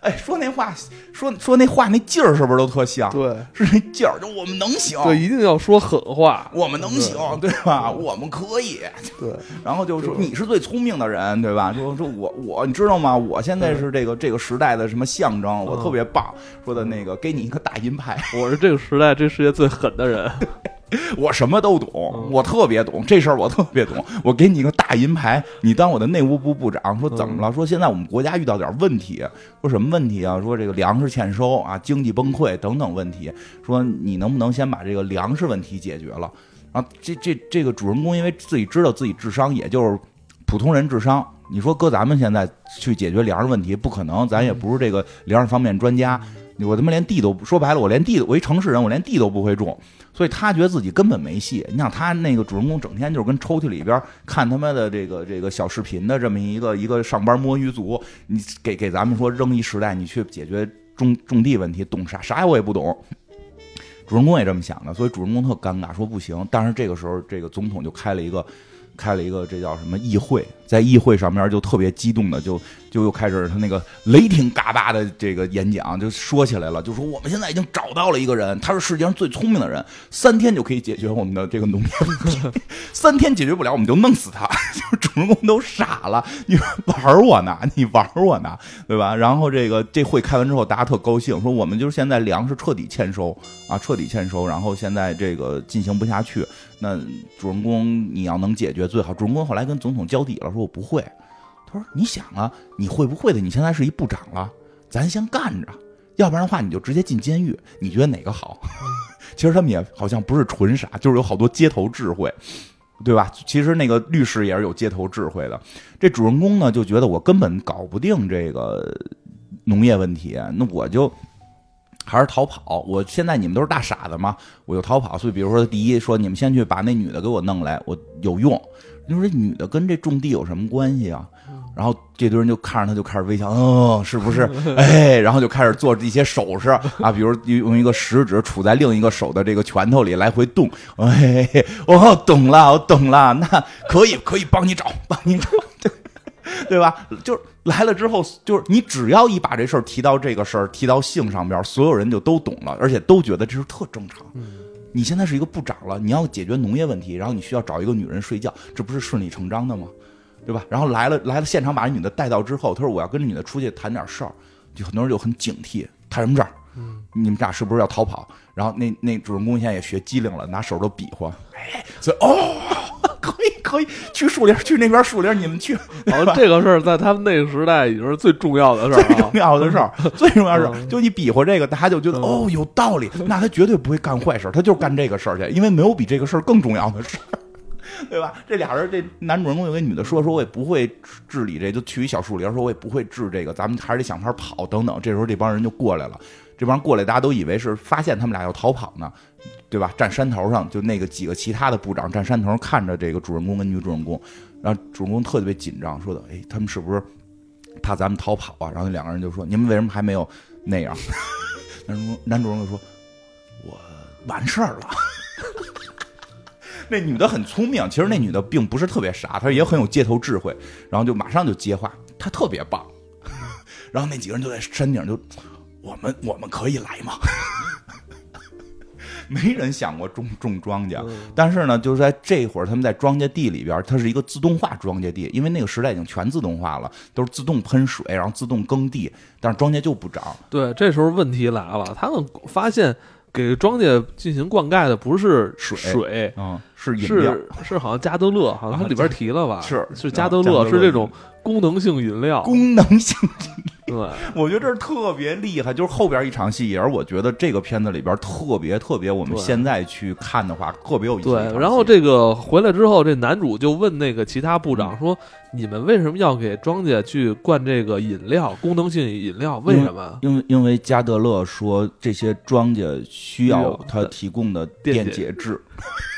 哎，说那话，说说那话，那劲儿是不是都特像？对，是那劲儿，就我们能行，对，一定要说狠话，我们能行，对吧？我们可以，对。然后就说你是最聪明的人，对吧？说说我我，你知道吗？我现在是这个这个时代的什么象征？我特别棒。说的那个，给你一个大银牌，我是这个时代这世界最狠的人。我什么都懂，我特别懂这事儿，我特别懂。我给你一个大银牌，你当我的内务部部长。说怎么了？说现在我们国家遇到点问题。说什么问题啊？说这个粮食欠收啊，经济崩溃等等问题。说你能不能先把这个粮食问题解决了？然后这这这个主人公因为自己知道自己智商也就是普通人智商，你说搁咱们现在去解决粮食问题不可能，咱也不是这个粮食方面专家。我他妈连地都说白了，我连地我一城市人，我连地都不会种。所以他觉得自己根本没戏。你想他那个主人公整天就是跟抽屉里边看他妈的这个这个小视频的这么一个一个上班摸鱼族，你给给咱们说扔一时代，你去解决种种地问题，懂啥？啥我也不懂。主人公也这么想的，所以主人公特尴尬，说不行。但是这个时候，这个总统就开了一个开了一个这叫什么议会，在议会上面就特别激动的就。就又开始他那个雷霆嘎巴的这个演讲，就说起来了，就说我们现在已经找到了一个人，他是世界上最聪明的人，三天就可以解决我们的这个农业问题，三天解决不了，我们就弄死他。就主人公都傻了，你玩我呢？你玩我呢？对吧？然后这个这会开完之后，大家特高兴，说我们就是现在粮食彻底欠收啊，彻底欠收，然后现在这个进行不下去。那主人公你要能解决最好。主人公后来跟总统交底了，说我不会。他说：“你想啊，你会不会的？你现在是一部长了，咱先干着，要不然的话你就直接进监狱。你觉得哪个好？其实他们也好像不是纯傻，就是有好多街头智慧，对吧？其实那个律师也是有街头智慧的。这主人公呢，就觉得我根本搞不定这个农业问题，那我就还是逃跑。我现在你们都是大傻子嘛，我就逃跑。所以，比如说，第一说你们先去把那女的给我弄来，我有用。你说这女的跟这种地有什么关系啊？”然后这堆人就看着他，就开始微笑，嗯，是不是？哎，然后就开始做一些手势啊，比如用一个食指杵在另一个手的这个拳头里来回动。哎，我懂了，我懂了，那可以，可以帮你找，帮你找，对对吧？就是来了之后，就是你只要一把这事儿提到这个事儿，提到性上边，所有人就都懂了，而且都觉得这是特正常。你现在是一个部长了，你要解决农业问题，然后你需要找一个女人睡觉，这不是顺理成章的吗？对吧？然后来了来了，现场把这女的带到之后，他说我要跟这女的出去谈点事儿，就很多人就很警惕，谈什么事儿？嗯，你们俩是不是要逃跑？然后那那主人公现在也学机灵了，拿手都比划，哎，所以哦，可以可以，去树林，去那边树林，你们去。然后这个事儿在他们那个时代已经是最重要的事儿，最重要的事儿，最重要是就你比划这个，大家就觉得哦有道理，那他绝对不会干坏事，他就干这个事儿去，因为没有比这个事儿更重要的事儿。对吧？这俩人，这男主人公有个女的说：“说我也不会治理这，就去一小树林，说我也不会治这个，咱们还是得想法跑等等。”这时候这帮人就过来了，这帮人过来，大家都以为是发现他们俩要逃跑呢，对吧？站山头上，就那个几个其他的部长站山头看着这个主人公跟女主人公，然后主人公特别紧张，说的：“哎，他们是不是怕咱们逃跑啊？”然后那两个人就说：“你们为什么还没有那样？”男 主男主人公说：“我完事儿了。”那女的很聪明，其实那女的并不是特别傻，她也很有街头智慧，然后就马上就接话，她特别棒。然后那几个人就在山顶就，我们我们可以来吗？没人想过种种庄稼，但是呢，就是在这会儿，他们在庄稼地里边，它是一个自动化庄稼地，因为那个时代已经全自动化了，都是自动喷水，然后自动耕地，但是庄稼就不长。对，这时候问题来了，他们发现。给庄稼进行灌溉的不是水，水嗯，是是是，好像加德乐，好像它里边提了吧？是是加德乐，是这种功能性饮料。功能性饮料，对，我觉得这是特别厉害。就是后边一场戏，也是我觉得这个片子里边特别特别，我们现在去看的话，特别有意思。对，然后这个回来之后，这男主就问那个其他部长说。你们为什么要给庄稼去灌这个饮料？功能性饮料为什么？因为因为加德勒说这些庄稼需要他提供的电解质。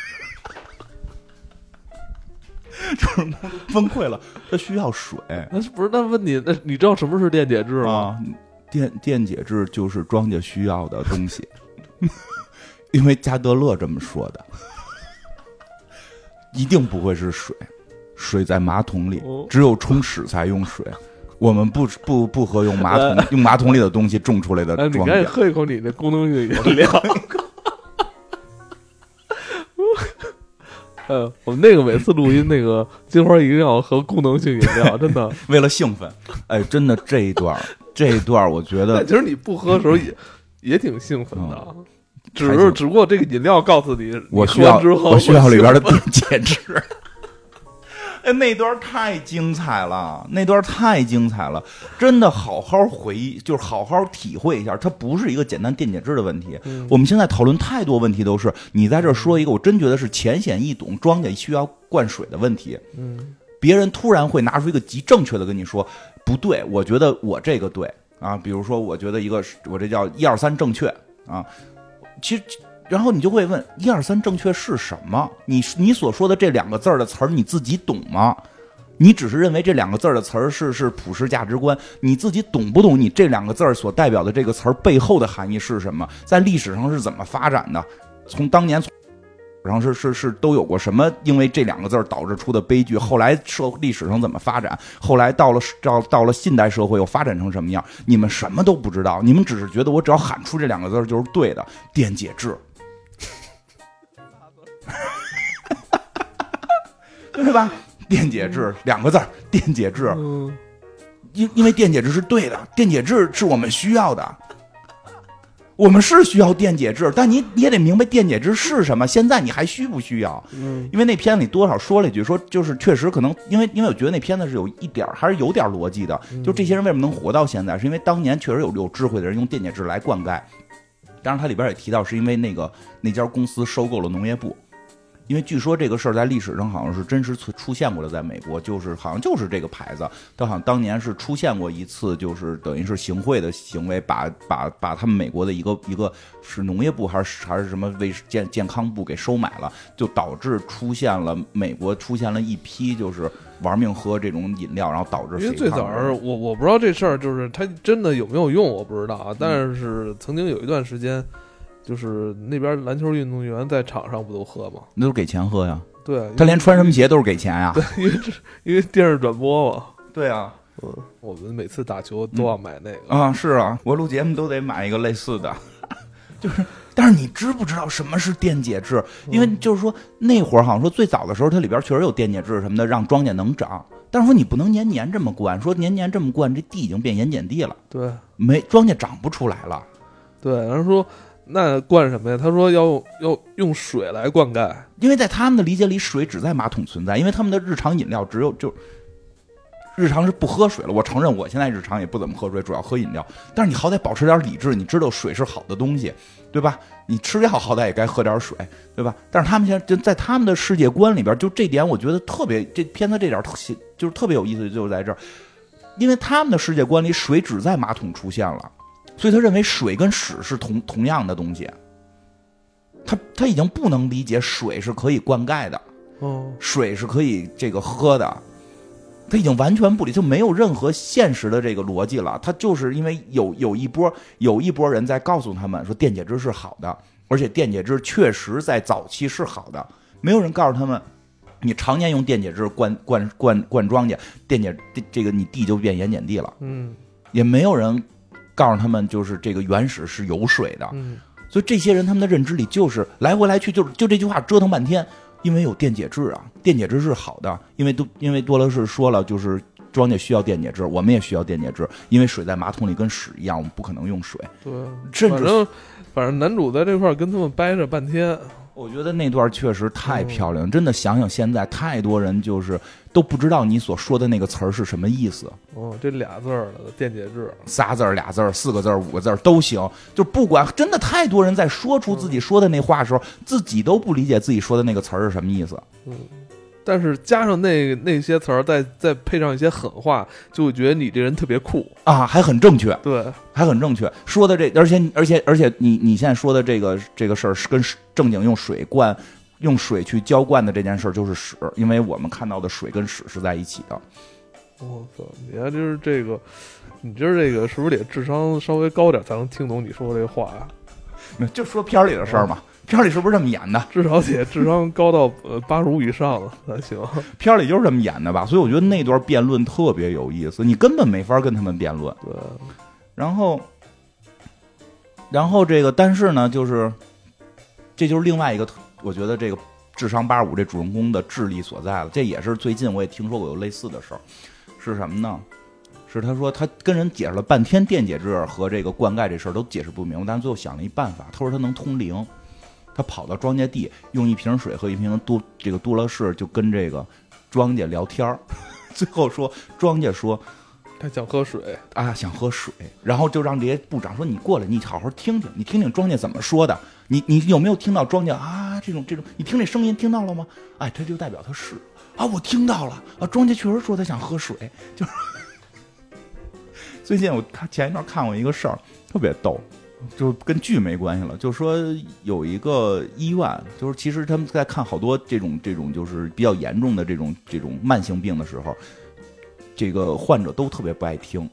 就是崩溃了，他需要水。那不是那问你？那你知道什么是电解质吗？电电解质就是庄稼需要的东西。因为加德勒这么说的，一定不会是水。水在马桶里，只有冲屎才用水。我们不不不喝用马桶用马桶里的东西种出来的庄赶紧稼。喝一口你那功能性饮料。呃，我们那个每次录音，那个 金花一定要喝功能性饮料，真的。为了兴奋，哎，真的这一段这一段我觉得但其实你不喝的时候也也挺兴奋的，只是只不过这个饮料告诉你，我需要我需要里边的电解质。哎，那段太精彩了，那段太精彩了，真的好好回忆，就是好好体会一下，它不是一个简单电解质的问题。嗯我们现在讨论太多问题都是你在这说一个，我真觉得是浅显易懂，庄稼需要灌水的问题。嗯别人突然会拿出一个极正确的跟你说，不对，我觉得我这个对啊，比如说我觉得一个我这叫一二三正确啊，其实。然后你就会问一二三正确是什么？你你所说的这两个字儿的词儿你自己懂吗？你只是认为这两个字儿的词儿是是普世价值观，你自己懂不懂？你这两个字儿所代表的这个词儿背后的含义是什么？在历史上是怎么发展的？从当年从然后是是是都有过什么？因为这两个字导致出的悲剧，后来社历史上怎么发展？后来到了到到了近代社会又发展成什么样？你们什么都不知道，你们只是觉得我只要喊出这两个字就是对的，电解质，对吧？电解质两个字儿，电解质，嗯因因为电解质是对的，电解质是我们需要的。我们是需要电解质，但你你也得明白电解质是什么。现在你还需不需要？嗯因为那片子里多少说了一句，说就是确实可能，因为因为我觉得那片子是有一点儿还是有点逻辑的。就这些人为什么能活到现在，是因为当年确实有有智慧的人用电解质来灌溉。当然，它里边也提到，是因为那个那家公司收购了农业部。因为据说这个事儿在历史上好像是真实出出现过的，在美国就是好像就是这个牌子，它好像当年是出现过一次，就是等于是行贿的行为，把把把他们美国的一个一个是农业部还是还是什么卫健健康部给收买了，就导致出现了美国出现了一批就是玩命喝这种饮料，然后导致因为最早儿我我不知道这事儿，就是它真的有没有用，我不知道啊。但是曾经有一段时间，就是那边篮球运动员在场上不都喝吗？那都是给钱喝呀，对，他连穿什么鞋都是给钱呀。对因为这 因为电视转播嘛，对啊，嗯，我们每次打球都要买那个。啊，是啊，我录节目都得买一个类似的，就是，但是你知不知道什么是电解质？因为就是说那会儿好像说最早的时候，它里边确实有电解质什么的，让庄稼能长。但是说你不能年年这么灌，说年年这么灌，这地已经变盐碱地了，对没庄稼长不出来了。对，然后说那灌什么呀？他说要要用水来灌溉。因为在他们的理解里，水只在马桶存在，因为他们的日常饮料只有就日常是不喝水了。我承认，我现在日常也不怎么喝水，主要喝饮料。但是你好歹保持点理智，你知道水是好的东西，对吧？你吃药好歹也该喝点水，对吧？但是他们现在就在他们的世界观里边，就这点我觉得特别，这片子这点特就是特别有意思，就是在这儿，因为他们的世界观里，水只在马桶出现了，所以他认为水跟屎是同同样的东西。他他已经不能理解水是可以灌溉的，哦，水是可以这个喝的，他已经完全不理，就没有任何现实的这个逻辑了。他就是因为有有一波有一波人在告诉他们说电解质是好的，而且电解质确实在早期是好的，没有人告诉他们。你常年用电解质灌灌灌灌庄稼，电解这这个你地就变盐碱地了，嗯也没有人告诉他们就是这个原始是有水的，嗯所以这些人他们的认知里就是来回来去就是就这句话折腾半天，因为有电解质啊，电解质是好的，因为都因为多乐士说了，就是庄稼需要电解质，我们也需要电解质，因为水在马桶里跟屎一样，我们不可能用水。对，甚至反正反正男主在这块儿跟他们掰扯半天。我觉得那段确实太漂亮，真的想想现在太多人就是都不知道你所说的那个词儿是什么意思，哦，这俩字儿了电解质。仨字儿、俩字儿、四个字儿、五个字儿都行，就不管真的太多人在说出自己说的那话的时候，自己都不理解自己说的那个词儿是什么意思。但是加上那那些词儿，再再配上一些狠话，就会觉得你这人特别酷。啊，还很正确，对，还很正确。说的这，而且而且而且你你现在说的这个这个事儿，是跟正经用水灌、用水去浇灌的这件事儿就是屎，因为我们看到的水跟屎是在一起的。我操，你还就是这个，你今儿这个是不是得智商稍微高点才能听懂你说这话呀？没有就说片儿里的事儿嘛，片里是不是这么演的？至少得智商高到呃八十五以上了才行。片里就是这么演的吧？所以我觉得那段辩论特别有意思，你根本没法跟他们辩论。对，然后，然后这个，但是呢，就是这就是另外一个，我觉得这个智商八十五这主人公的智力所在了。这也是最近我也听说过有类似的事儿，是什么呢？是他说他跟人解释了半天电解质和这个灌溉这事儿都解释不明白，但是最后想了一办法，他说他能通灵，他跑到庄稼地，用一瓶水和一瓶杜这个杜乐士就跟这个庄稼聊天儿，最后说庄稼说他想喝水。啊想喝水，然后就让这些部长说你过来，你好好听听，你听听庄稼怎么说的，你你有没有听到庄稼啊这种这种，你听这声音听到了吗？哎，他就代表他是。啊，我听到了。啊，庄稼确实说他想喝水，就是。最近我看前一段看过一个事儿，特别逗，就跟剧没关系了。就是说有一个医院，就是其实他们在看好多这种这种就是比较严重的这种这种慢性病的时候，这个患者都特别不爱听，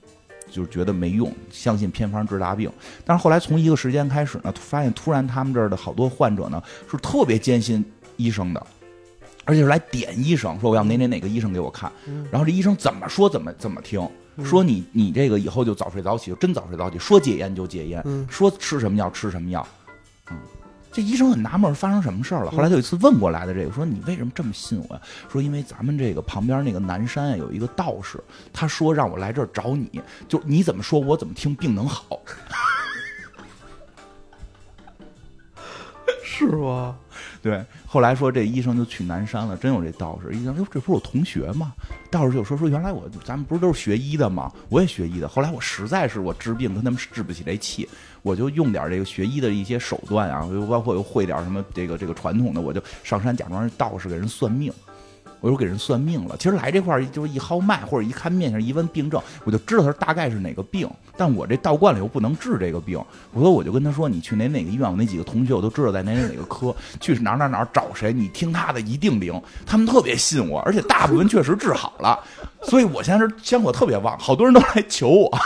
就是觉得没用，相信偏方治大病。但是后来从一个时间开始呢，发现突然他们这儿的好多患者呢是特别坚信医生的，而且是来点医生，说我要哪哪哪个医生给我看，然后这医生怎么说怎么怎么听。说你你这个以后就早睡早起，就真早睡早起。说戒烟就戒烟，说吃什么药吃什么药。嗯，这医生很纳闷，发生什么事儿了？后来有一次问过来的这个，说你为什么这么信我呀？说因为咱们这个旁边那个南山啊有一个道士，他说让我来这儿找你，就你怎么说我怎么听，病能好。是吗？对，后来说这医生就去南山了，真有这道士。医生哟：“这不是我同学吗？”道士就说：“说原来我咱们不是都是学医的吗？我也学医的。后来我实在是我治病跟他们治不起这气，我就用点这个学医的一些手段啊，包括又会点什么这个这个传统的，我就上山假装道士给人算命。”我又给人算命了。其实来这块儿就是一号脉，或者一看面相，一问病症，我就知道他大概是哪个病。但我这道观里又不能治这个病。我说我就跟他说，你去哪哪个医院，我那几个同学我都知道在哪哪哪个科，去哪哪哪找谁，你听他的一定灵。他们特别信我，而且大部分确实治好了。所以我现在是香火特别旺，好多人都来求我。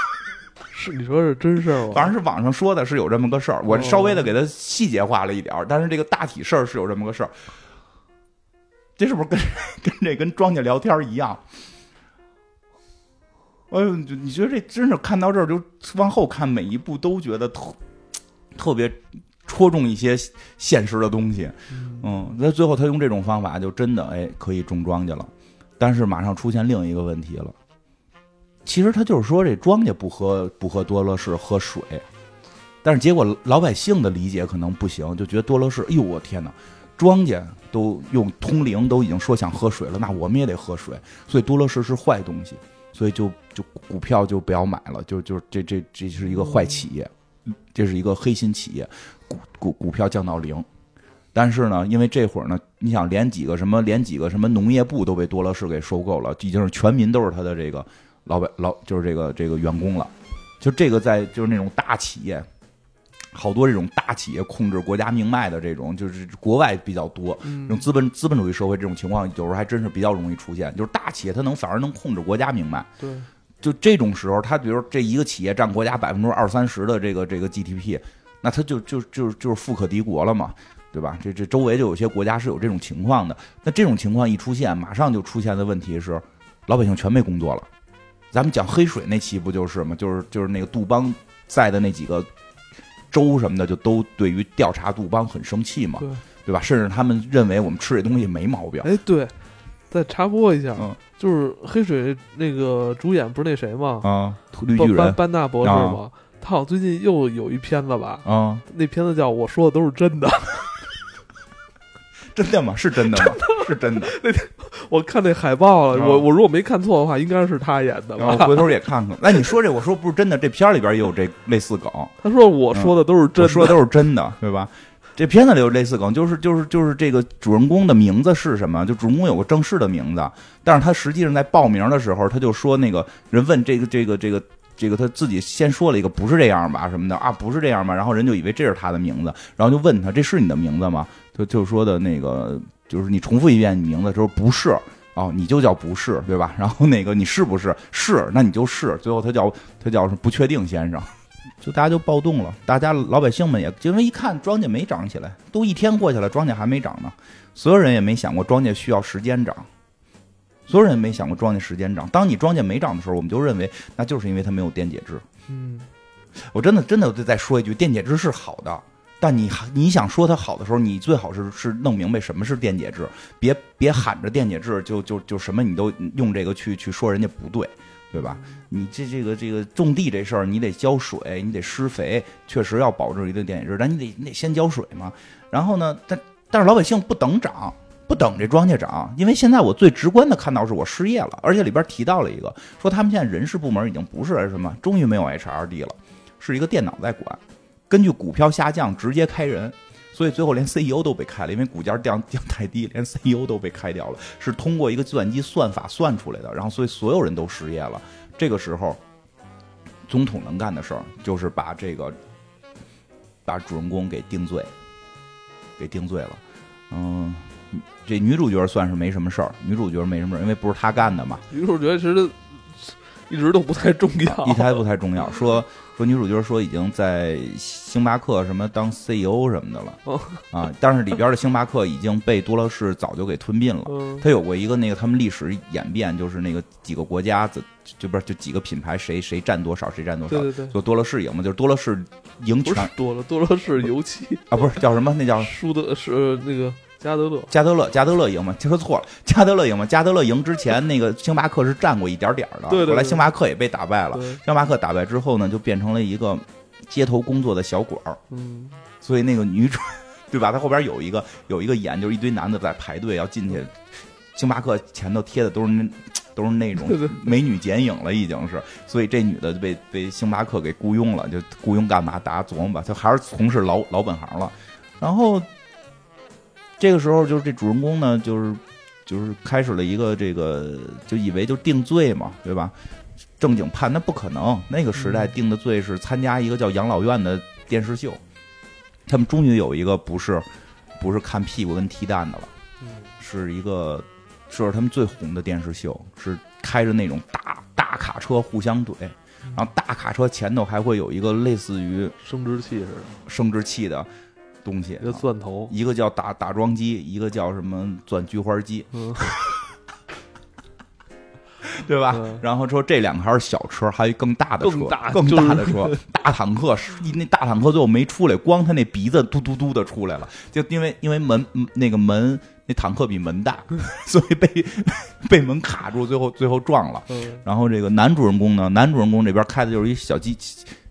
是你说是真事儿吗？反正是网上说的是有这么个事儿，我稍微的给他细节化了一点儿但是这个大体事儿是有这么个事儿。这是不是跟 跟这跟庄稼聊天一样？哎呦，你觉得这真是看到这儿就往后看每一步都觉得特特别戳中一些现实的东西。嗯，那最后他用这种方法就真的哎可以种庄稼了，但是马上出现另一个问题了。其实他就是说这庄稼不喝不喝多乐士喝水，但是结果老百姓的理解可能不行，就觉得多乐士，哎呦我天哪！庄稼都用通灵，都已经说想喝水了，那我们也得喝水。所以多乐士是坏东西，所以就就股票就不要买了，就就这这这是一个坏企业，这是一个黑心企业，股股股票降到零。但是呢，因为这会儿呢，你想连几个什么，连几个什么农业部都被多乐士给收购了，已经是全民都是他的这个老板老就是这个这个员工了。就这个在就是那种大企业。好多这种大企业控制国家命脉的这种，就是国外比较多。这种资本资本主义社会这种情况，有时候还真是比较容易出现。就是大企业它能反而能控制国家命脉。对，就这种时候，它比如这一个企业占国家百分之二三十的这个这个 GDP，那它就就就就是富可敌国了嘛，对吧？这这周围就有些国家是有这种情况的。那这种情况一出现，马上就出现的问题是，老百姓全没工作了。咱们讲黑水那期不就是吗？就是就是那个杜邦在的那几个。州什么的就都对于调查杜邦很生气嘛，对对吧？甚至他们认为我们吃这东西没毛病。哎，对，再插播一下，就是黑水那个主演不是那谁吗？啊，绿巨人班纳博士吗？他好像最近又有一片子吧？啊，那片子叫《我说的都是真的》。真的吗？是真的吗？是真的。那天我看那海报了，我我如果没看错的话，应该是他演的。我回头也看看。那你说这，我说不是真的，这片里边也有这类似梗。他说我说的都是真，说的都是真的，对吧？这片子里有类似梗，就是就是就是这个主人公的名字是什么？就主人公有个正式的名字，但是他实际上在报名的时候，他就说那个人问这个这个这个。这个他自己先说了一个不是这样吧什么的啊不是这样吧，然后人就以为这是他的名字，然后就问他这是你的名字吗？就就说的那个就是你重复一遍你名字之后不是哦你就叫不是对吧？然后那个你是不是是那你就是最后他叫他叫不确定先生，就大家就暴动了，大家老百姓们也因为一看庄稼没长起来，都一天过去了，庄稼还没长呢，所有人也没想过庄稼需要时间长，所有人也没想过庄稼时间长。当你庄稼没长的时候，我们就认为那就是因为它没有电解质。嗯，我真的真的再说一句，电解质是好的，但你你想说它好的时候，你最好是是弄明白什么是电解质，别别喊着电解质就就就什么你都用这个去去说人家不对。对吧？你这这个这个种地这事儿，你得浇水，你得施肥，确实要保证一定电解质，但你得你得先浇水嘛。然后呢，但但是老百姓不等涨，不等这庄稼长，因为现在我最直观的看到是我失业了，而且里边提到了一个，说他们现在人事部门已经不是什么，终于没有 HRD 了，是一个电脑在管，根据股票下降直接开人。所以最后连 CEO 都被开了，因为股价降降太低，连 CEO 都被开掉了。是通过一个计算机算法算出来的，然后所以所有人都失业了。这个时候，总统能干的事儿就是把这个把主人公给定罪，给定罪了。嗯，这女主角算是没什么事儿，女主角没什么事儿，因为不是她干的嘛。女主角其实一直都不太重要，一台不太重要。说。说女主角说已经在星巴克什么当 CEO 什么的了啊，但是里边的星巴克已经被多乐士早就给吞并了。他有过一个那个他们历史演变，就是那个几个国家就不是就几个品牌谁谁占多少谁占多少，对对对，就多乐士赢嘛，就是多乐士赢全多了多乐士油漆啊，不是叫什么那叫舒德是那个。加德勒，加德勒，加德勒赢吗？说错了，加德勒赢吗？加德勒赢之前，那个星巴克是占过一点点的。对后来星巴克也被打败了。星巴克打败之后呢，就变成了一个街头工作的小馆儿。嗯。所以那个女主，对吧？她后边有一个有一个演，就是一堆男的在排队要进去。星巴克前头贴的都是那都是那种美女剪影了，已经是。所以这女的就被被星巴克给雇佣了，就雇佣干嘛？大家琢磨吧，就还是从事老老本行了。然后。这个时候，就是这主人公呢，就是就是开始了一个这个，就以为就定罪嘛，对吧？正经判那不可能，那个时代定的罪是参加一个叫养老院的电视秀。他们终于有一个不是不是看屁股跟踢蛋的了，是一个是他们最红的电视秀，是开着那种大大卡车互相怼，然后大卡车前头还会有一个类似于生殖器似的生殖器的。东西，一个钻头，一个叫打打桩机，一个叫什么钻菊花机，对吧？然后说这两个还是小车，还有更大的车，更大的车，大坦克，那大坦克最后没出来，光他那鼻子嘟嘟嘟的出来了，就因为因为门那个门那坦克比门大，所以被被门卡住，最后最后撞了。然后这个男主人公呢，男主人公这边开的就是一小机，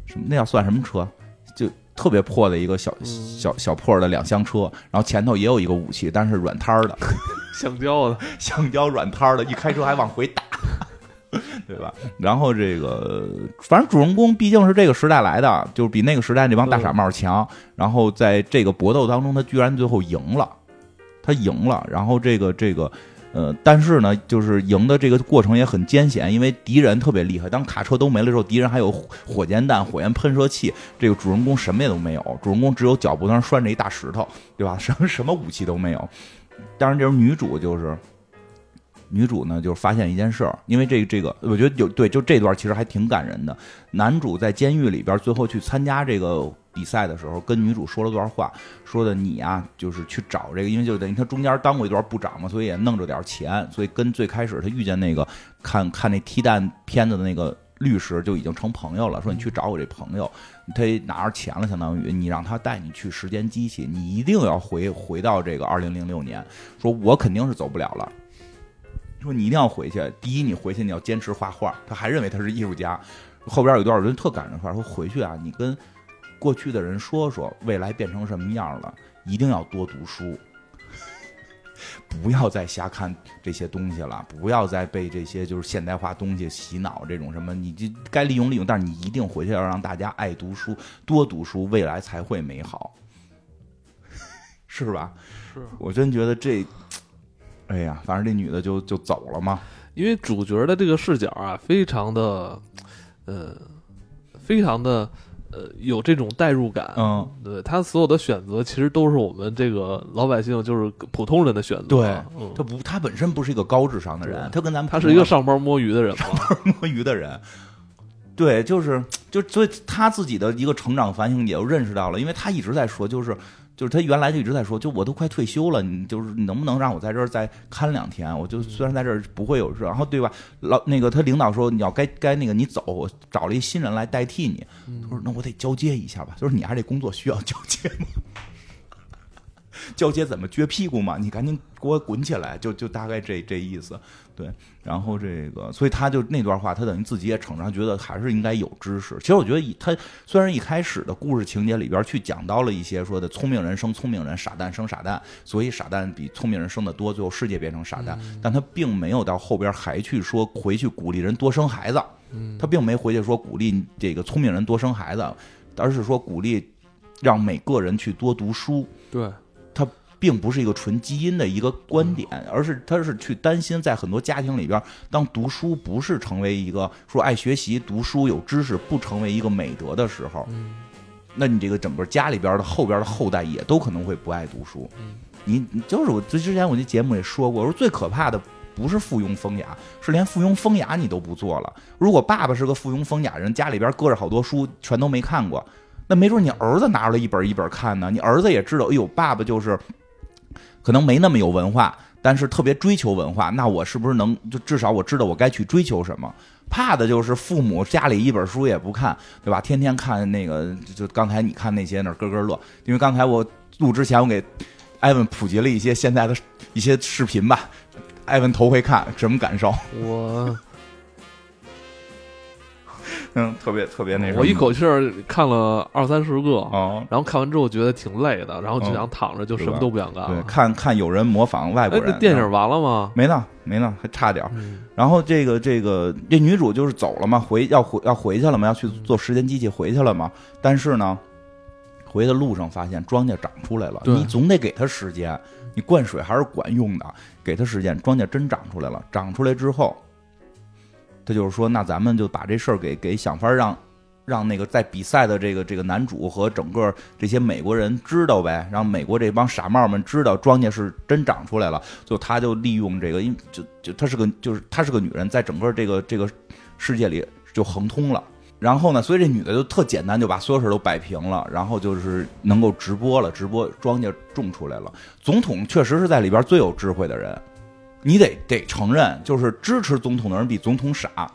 什么那要算什么车？特别破的一个小小小破的两厢车，然后前头也有一个武器，但是软摊儿的，橡胶的，橡胶软摊儿的，一开车还往回打，对吧？然后这个，反正主人公毕竟是这个时代来的，就是比那个时代那帮大傻帽强。然后在这个搏斗当中，他居然最后赢了，他赢了。然后这个这个。呃，但是呢，就是赢的这个过程也很艰险，因为敌人特别厉害。当卡车都没了之后，敌人还有火箭弹、火焰喷射器，这个主人公什么也都没有。主人公只有脚步上拴着一大石头，对吧？什么什么武器都没有。当然，这是女主，就是女主呢，就发现一件事儿，因为这这个，我觉得有对，就这段其实还挺感人的。男主在监狱里边最后去参加这个。比赛的时候，跟女主说了段话，说的你呀，就是去找这个，因为就等于他中间当过一段部长嘛，所以也弄着点钱，所以跟最开始他遇见那个看 看那踢蛋片子的那个律师就已经成朋友了。说你去找我这朋友，他拿着钱了，相当于你让他带你去时间机器，你一定要回回到这个二零零六年。说我肯定是走不了了，说你一定要回去。第一，你回去你要坚持画画，他还认为他是艺术家。后边有一段人特感人的话，说回去啊，你跟。过去的人说说未来变成什么样了，一定要多读书，不要再瞎看这些东西了，不要再被这些就是现代化东西洗脑。这种什么，你就该利用利用，但是你一定回去要让大家爱读书，多读书，未来才会美好，是吧？是我真觉得这，哎呀，反正这女的就就走了嘛。因为主角的这个视角啊，非常的，呃，非常的。呃，有这种代入感，嗯，对他所有的选择，其实都是我们这个老百姓，就是普通人的选择。对，他不，他本身不是一个高智商的人，他跟咱们他是一个上班摸鱼的人，上班摸鱼的人。对，就是就所以他自己的一个成长反省也就认识到了，因为他一直在说，就是就是他原来就一直在说，就我都快退休了，你就是你能不能让我在这儿再看两天？我就虽然在这儿不会有事，然后对吧？老那个他领导说你要该该那个你走，我找了一新人来代替你。他说那我得交接一下吧，就是你还这工作需要交接吗？交接怎么撅屁股嘛？你赶紧给我滚起来！就就大概这这意思，对。然后这个，所以他就那段话，他等于自己也承认，觉得还是应该有知识。其实我觉得，他虽然一开始的故事情节里边去讲到了一些说的聪明人生聪明人，傻蛋生傻蛋，所以傻蛋比聪明人生的多，最后世界变成傻蛋。但他并没有到后边还去说回去鼓励人多生孩子，他并没回去说鼓励这个聪明人多生孩子，而是说鼓励让每个人去多读书。对。并不是一个纯基因的一个观点，而是他是去担心，在很多家庭里边，当读书不是成为一个说爱学习、读书有知识不成为一个美德的时候，那你这个整个家里边的后边的后代也都可能会不爱读书。你就是我之之前我那节目也说过，我说最可怕的不是附庸风雅，是连附庸风雅你都不做了。如果爸爸是个附庸风雅人，家里边搁着好多书，全都没看过，那没准你儿子拿出来一本一本看呢。你儿子也知道，哎呦，爸爸就是。可能没那么有文化，但是特别追求文化。那我是不是能就至少我知道我该去追求什么？怕的就是父母家里一本书也不看，对吧？天天看那个，就刚才你看那些那儿咯咯乐。因为刚才我录之前，我给艾文普及了一些现在的一些视频吧。艾文头回看，什么感受？我。嗯，特别特别那什么，我一口气儿看了二三十个，然后看完之后觉得挺累的，然后就想躺着，就什么都不想干。对，看看有人模仿外国人。电影完了吗？没呢，没呢，还差点然后这个这个这女主就是走了嘛，回要回要回去了嘛，要去做时间机器回去了嘛。但是呢，回的路上发现庄稼长出来了，你总得给他时间，你灌水还是管用的，给他时间，庄稼真长出来了。长出来之后。他就是说，那咱们就把这事儿给给想法让，让那个在比赛的这个这个男主和整个这些美国人知道呗，让美国这帮傻帽们知道庄稼是真长出来了。就他就利用这个，因就就她是个就是她是个女人，在整个这个这个世界里就横通了。然后呢，所以这女的就特简单，就把所有事都摆平了，然后就是能够直播了，直播庄稼种出来了。总统确实是在里边最有智慧的人。你得得承认，就是支持总统的人比总统傻。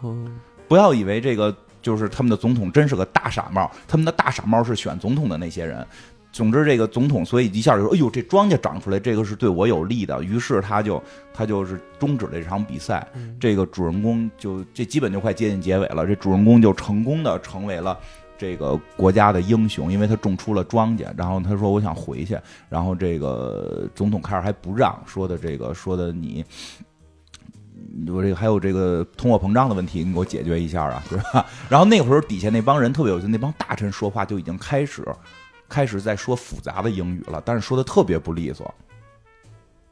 不要以为这个就是他们的总统真是个大傻帽，他们的大傻帽是选总统的那些人。总之，这个总统所以一下就说：“哎呦，这庄稼长出来，这个是对我有利的。”于是他就他就是终止了这场比赛。这个主人公就这基本就快接近结尾了，这主人公就成功的成为了。这个国家的英雄，因为他种出了庄稼，然后他说我想回去，然后这个总统开始还不让，说的这个说的你，我这个还有这个通货膨胀的问题，你给我解决一下啊，是吧？然后那会儿底下那帮人特别有趣，那帮大臣说话就已经开始开始在说复杂的英语了，但是说的特别不利索，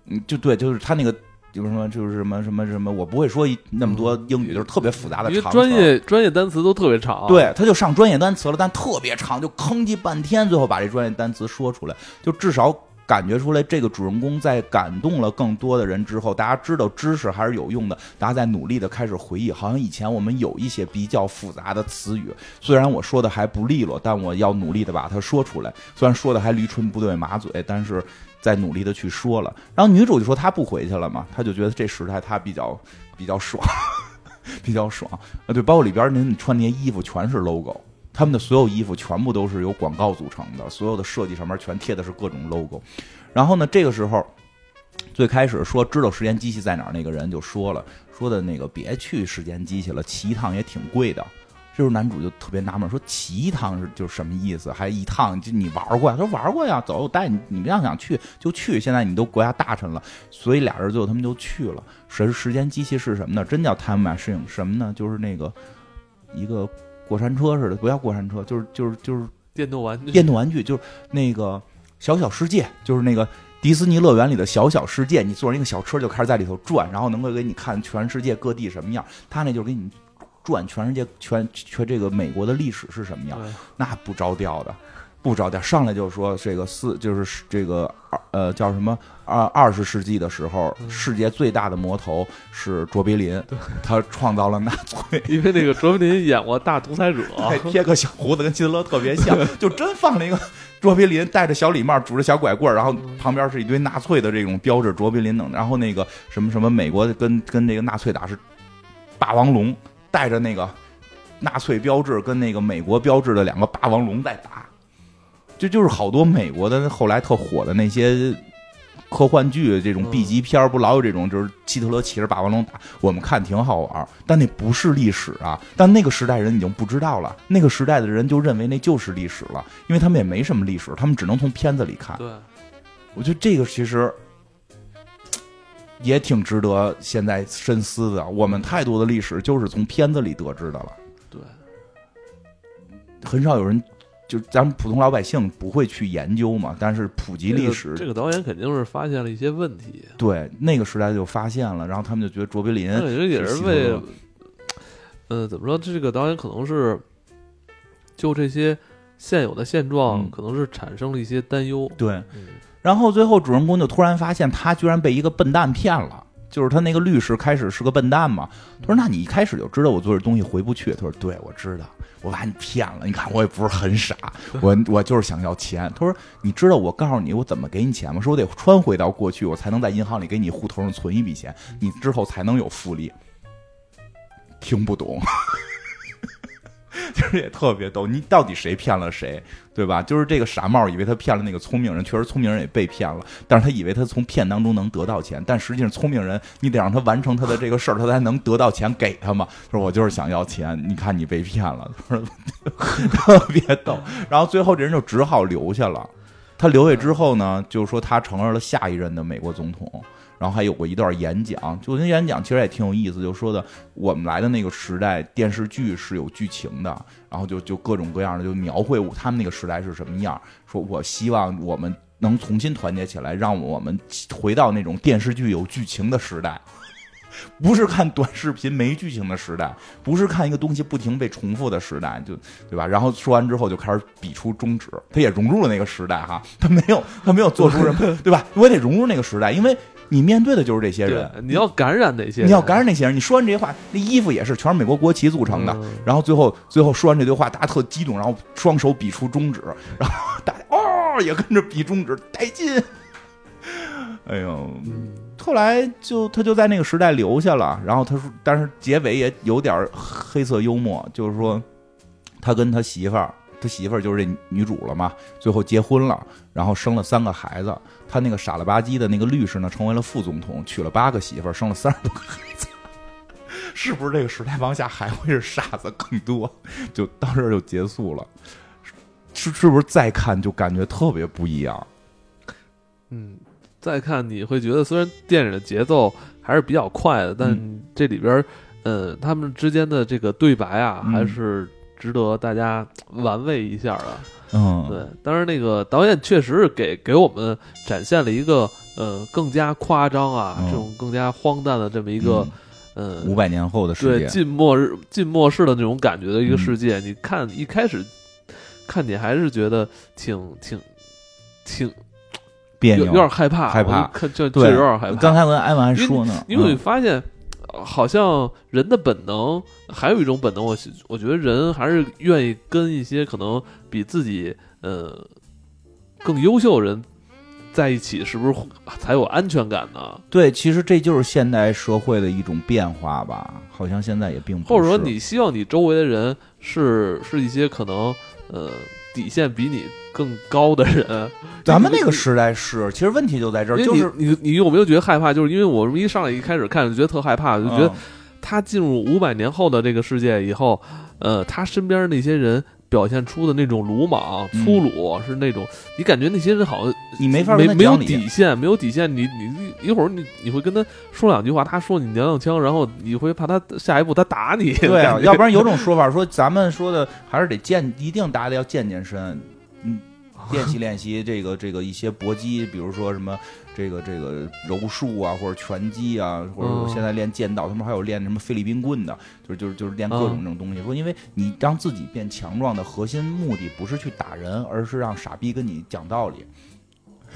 嗯，就对，就是他那个。就是什么，就是什么什么什么，我不会说那么多英语，就是特别复杂的长专业专业单词都特别长。对，他就上专业单词了，但特别长，就吭叽半天，最后把这专业单词说出来，就至少感觉出来，这个主人公在感动了更多的人之后，大家知道知识还是有用的，大家在努力的开始回忆，好像以前我们有一些比较复杂的词语，虽然我说的还不利落，但我要努力的把它说出来，虽然说的还驴唇不对马嘴，但是。在努力的去说了，然后女主就说她不回去了嘛，她就觉得这时代她比较比较爽，比较爽啊。对，包括里边您穿那些衣服全是 logo，他们的所有衣服全部都是由广告组成的，所有的设计上面全贴的是各种 logo。然后呢，这个时候最开始说知道时间机器在哪儿那个人就说了，说的那个别去时间机器了，骑一趟也挺贵的。这时候男主就特别纳闷，说骑一趟是就什么意思？还一趟就你玩过呀？他说玩过呀，走，我带你。你们要想去就去。现在你都国家大臣了，所以俩人最后他们就去了。时时间机器是什么呢？真叫 time machine 什么呢？就是那个一个过山车似的，不叫过山车，就是就是就是电动玩具。电动玩具就是那个小小世界，就是那个迪士尼乐园里的小小世界。你坐上一个小车就开始在里头转，然后能够给你看全世界各地什么样。他那就是给你。转全世界全全这个美国的历史是什么样？那不着调的，不着调，上来就说这个四就是这个二呃叫什么二二十世纪的时候，世界最大的魔头是卓别林，他创造了纳粹，因为那个卓别林演过《大独裁者》，还贴个小胡子，跟希特勒特别像，就真放了一个卓别林戴着小礼帽，拄着小拐棍，然后旁边是一堆纳粹的这种标志，卓别林等，然后那个什么什么美国跟跟那个纳粹打是霸王龙，带着那个纳粹标志跟那个美国标志的两个霸王龙在打。这就是好多美国的后来特火的那些科幻剧，这种 B 级片不老有这种，就是希特勒骑着霸王龙打，我们看挺好玩但那不是历史啊！但那个时代人已经不知道了，那个时代的人就认为那就是历史了，因为他们也没什么历史，他们只能从片子里看。对，我觉得这个其实也挺值得现在深思的。我们太多的历史就是从片子里得知的了。对，很少有人。就咱们普通老百姓不会去研究嘛，但是普及历史，这个导演肯定是发现了一些问题。对，那个时代就发现了，然后他们就觉得卓别林，这也是为，呃，怎么说？这个导演可能是就这些现有的现状，可能是产生了一些担忧。对，然后最后主人公就突然发现，他居然被一个笨蛋骗了。就是他那个律师开始是个笨蛋嘛？他说：“那你一开始就知道我做这东西回不去。”他说：“对，我知道，我把你骗了。你看我也不是很傻，我 我就是想要钱。”他说：“你知道我告诉你我怎么给你钱吗？说我得穿回到过去，我才能在银行里给你户头上存一笔钱，你之后才能有复利。”听不懂。就是也特别逗，你到底谁骗了谁，对吧？就是这个傻帽以为他骗了那个聪明人，确实聪明人也被骗了，但是他以为他从骗当中能得到钱，但实际上聪明人你得让他完成他的这个事儿，他才能得到钱给他嘛。说我就是想要钱，你看你被骗了，特别逗。然后最后这人就只好留下了，他留下之后呢，就是说他成为了下一任的美国总统。然后还有过一段演讲，就那演讲其实也挺有意思，就说的我们来的那个时代，电视剧是有剧情的，然后就就各种各样的就描绘他们那个时代是什么样。说我希望我们能重新团结起来，让我们回到那种电视剧有剧情的时代，不是看短视频没剧情的时代，不是看一个东西不停被重复的时代，就对吧？然后说完之后就开始比出中指，他也融入了那个时代哈，他没有他没有做出什么，对吧？我也得融入那个时代，因为。你面对的就是这些人，你要感染哪些？你要感染那些人。你说完这些话，那衣服也是全是美国国旗组成的。然后最后最后说完这堆话，大家特激动，然后双手比出中指，然后大家哦也跟着比中指，带劲。哎呦，后来就他就在那个时代留下了。然后他说，但是结尾也有点黑色幽默，就是说他跟他媳妇儿。他媳妇儿就是这女主了嘛，最后结婚了，然后生了三个孩子。他那个傻了吧唧的那个律师呢，成为了副总统，娶了八个媳妇儿，生了三十多个孩子。是不是这个时代往下还会是傻子更多？就到这儿就结束了。是是不是再看就感觉特别不一样？嗯，再看你会觉得，虽然电影的节奏还是比较快的，但这里边呃，他们之间的这个对白啊，还是。值得大家玩味一下啊！嗯，对，当然那个导演确实是给给我们展现了一个呃更加夸张啊，这种更加荒诞的这么一个呃五百年后的世界，对近末日近末世的那种感觉的一个世界。你看一开始看你还是觉得挺挺挺别扭，有点害怕，害怕，看就就有点害怕。刚才跟艾文还说呢，因为你发现。好像人的本能，还有一种本能，我我觉得人还是愿意跟一些可能比自己呃更优秀的人在一起，是不是才有安全感呢？对，其实这就是现代社会的一种变化吧。好像现在也并不，或者说你希望你周围的人是是一些可能呃底线比你。更高的人，咱们那个时代是，其实问题就在这儿，就是你你有没有觉得害怕？就是因为我们一上来一开始看就觉得特害怕，就觉得他进入五百年后的这个世界以后，呃，他身边那些人。表现出的那种鲁莽、粗鲁，是那种你感觉那些人好像你没法没没有底线，没有底线。你你一会儿你你会跟他说两句话，他说你娘娘腔，然后你会怕他下一步他打你。对啊，要不然有种说法说咱们说的还是得健，一定大家要健健身。嗯，练习练习这个这个一些搏击，比如说什么这个这个柔术啊，或者拳击啊，或者嗯现在练剑道，他们还有练什么菲律宾棍的，就是就是就是练各种这种东西。说因为你让自己变强壮的核心目的不是去打人，而是让傻逼跟你讲道理。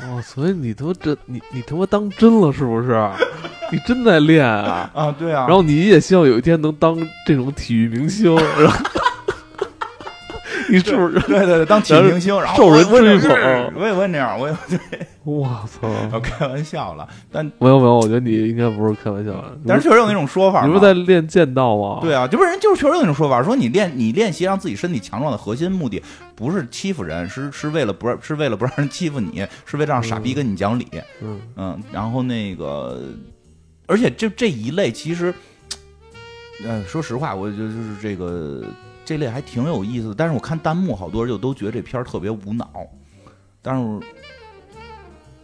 哦，所以你他妈真你你他妈当真了是不是？你真在练啊？啊，对啊然后你也希望有一天能当这种体育明星，然后你是不是？对对对，当体育明星，然后受人追捧我也问这样，我也对我 操！我开玩笑了，但没有没有，我觉得你应该不是开玩笑的。但是确实有那种说法嘛，你不是在练剑道吗？对啊，就不是人就是确实有那种说法，说你练你练习让自己身体强壮的核心目的不是欺负人，是是为了不让是为了不让人欺负你，是为了让傻逼跟你讲理。嗯，嗯，然后那个，而且这这一类其实，呃，说实话，我就就是这个这类还挺有意思的。但是我看弹幕，好多人就都觉得这片儿特别无脑，但是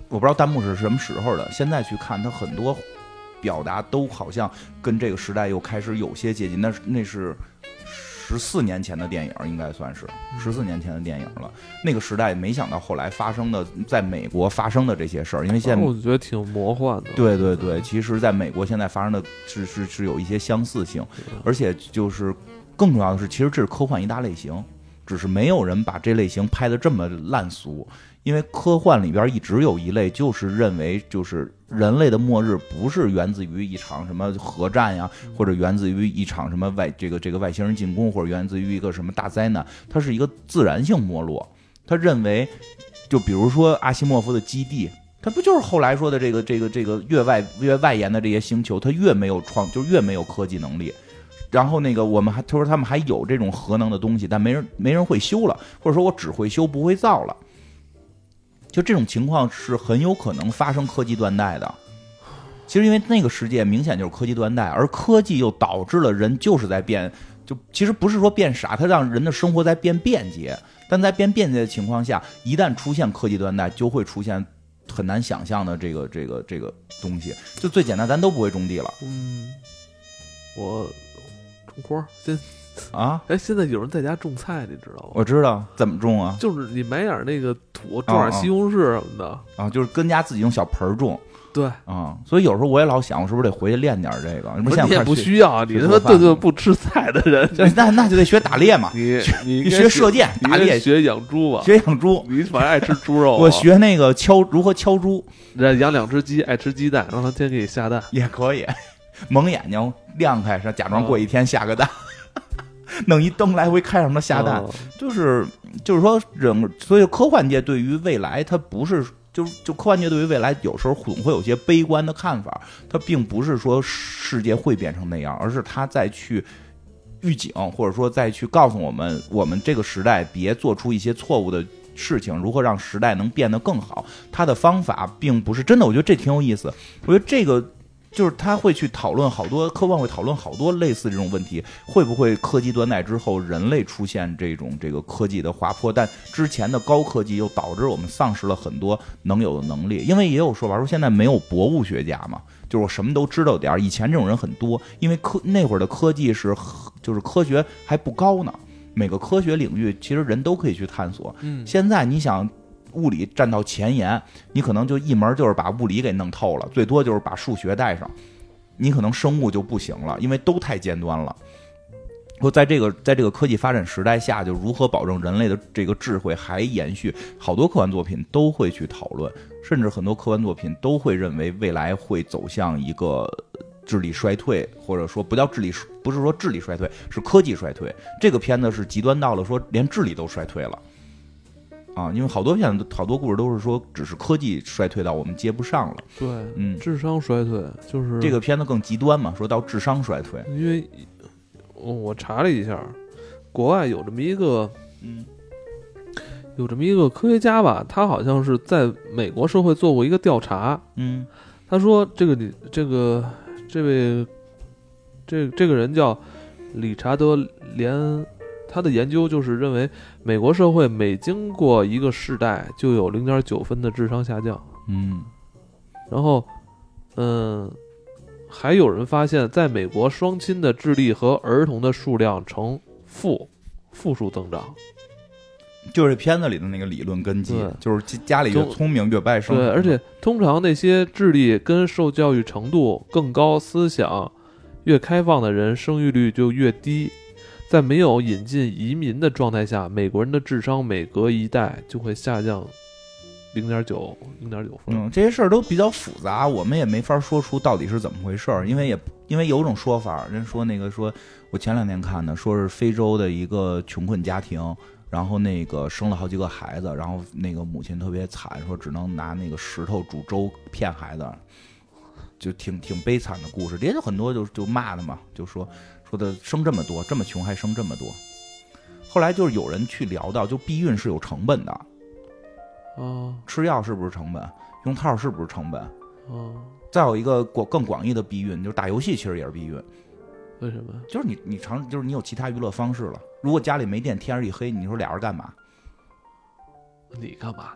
我不知道弹幕是什么时候的。现在去看，它很多表达都好像跟这个时代又开始有些接近。那是那是十四年前的电影，应该算是十四年前的电影了。那个时代，没想到后来发生的，在美国发生的这些事儿，因为现在我觉得挺魔幻的。对对对，其实在美国现在发生的是是是有一些相似性，而且就是更重要的是，其实这是科幻一大类型，只是没有人把这类型拍的这么烂俗。因为科幻里边一直有一类，就是认为就是人类的末日不是源自于一场什么核战呀，或者源自于一场什么外这个这个外星人进攻，或者源自于一个什么大灾难，它是一个自然性没落。他认为，就比如说阿西莫夫的基地，他不就是后来说的这个这个这个越外越外延的这些星球，它越没有创，就越没有科技能力。然后那个我们还他说他们还有这种核能的东西，但没人没人会修了，或者说我只会修不会造了。就这种情况是很有可能发生科技断代的。其实因为那个世界明显就是科技断代，而科技又导致了人就是在变，就其实不是说变傻，它让人的生活在变便捷。但在变便捷的情况下，一旦出现科技断代，就会出现很难想象的这个这个这个东西。就最简单，咱都不会种地了嗯，我种花儿现啊！哎，现在有人在家种菜，你知道吗？我知道怎么种啊就是你买点那个土，种点西红柿什么的。啊，就是跟家自己用小盆儿种对，啊。所以有时候我也老想，我是不是得回去练点这个？不不是你也不需要啊，你他妈顿顿不吃菜的人，就那那就得学打猎嘛，你你学射箭、打猎、学养猪吧？学养猪。你反正爱吃猪肉啊，我学那个敲如何敲猪养两只鸡，爱吃鸡蛋，让它天天给你下蛋。也可以，蒙眼睛亮开，是假装过一天下个蛋，弄一灯来回开让它下蛋。哦就是就是说人，所以科幻界对于未来，它不是就就科幻界对于未来有时候总会有些悲观的看法，它并不是说世界会变成那样，而是它再去。预警，或者说再去告诉我们，我们这个时代别做出一些错误的事情，如何让时代能变得更好。它的方法并不是真的，我觉得这挺有意思。我觉得这个就是他会去讨论好多科幻会讨论好多类似这种问题，会不会科技断代之后，人类出现这种这个科技的滑坡？但之前的高科技又导致我们丧失了很多能有的能力，因为也有说法说现在没有博物学家嘛，就是我什么都知道点儿。以前这种人很多，因为科那会儿的科技是就是科学还不高呢，每个科学领域其实人都可以去探索。嗯，现在你想物理站到前沿，你可能就一门就是把物理给弄透了，最多就是把数学带上，你可能生物就不行了，因为都太尖端了。说在这个在这个科技发展时代下，就如何保证人类的这个智慧还延续，好多科幻作品都会去讨论，甚至很多科幻作品都会认为未来会走向一个智力衰退，或者说不叫智力，不是说智力衰退，是科技衰退。这个片子是极端到了说连智力都衰退了。啊，因为好多片子、好多故事都是说，只是科技衰退到我们接不上了。对，嗯，智商衰退就是这个片子更极端嘛，说到智商衰退。因为我我查了一下，国外有这么一个嗯有这么一个科学家吧，他好像是在美国社会做过一个调查，嗯他说这个你这个这位这这个人叫理查德连，他的研究就是认为美国社会每经过一个世代就有零点九分的智商下降，嗯然后嗯。还有人发现，在美国，双亲的智力和儿童的数量呈负负数增长。就是片子里的那个理论根基，就是家里越聪明越不爱生。对，而且通常那些智力跟受教育程度更高、思想越开放的人，生育率就越低。在没有引进移民的状态下，美国人的智商每隔一代就会下降零点九、零点九分。嗯，这些事儿都比较复杂，我们也没法说出到底是怎么回事儿，因为也因为有种说法，人说那个说，我前两天看的，说是非洲的一个穷困家庭，然后那个生了好几个孩子，然后那个母亲特别惨，说只能拿那个石头煮粥骗孩子，就挺挺悲惨的故事。也有很多就就骂他嘛，就说说的生这么多，这么穷还生这么多。后来就是有人去聊到，就避孕是有成本的，哦吃药是不是成本？用套是不是成本？哦，再有一个广更广义的避孕，就是打游戏，其实也是避孕。为什么？就是你你常，就是你有其他娱乐方式了。如果家里没电，天儿一黑，你说俩人干嘛？你干嘛？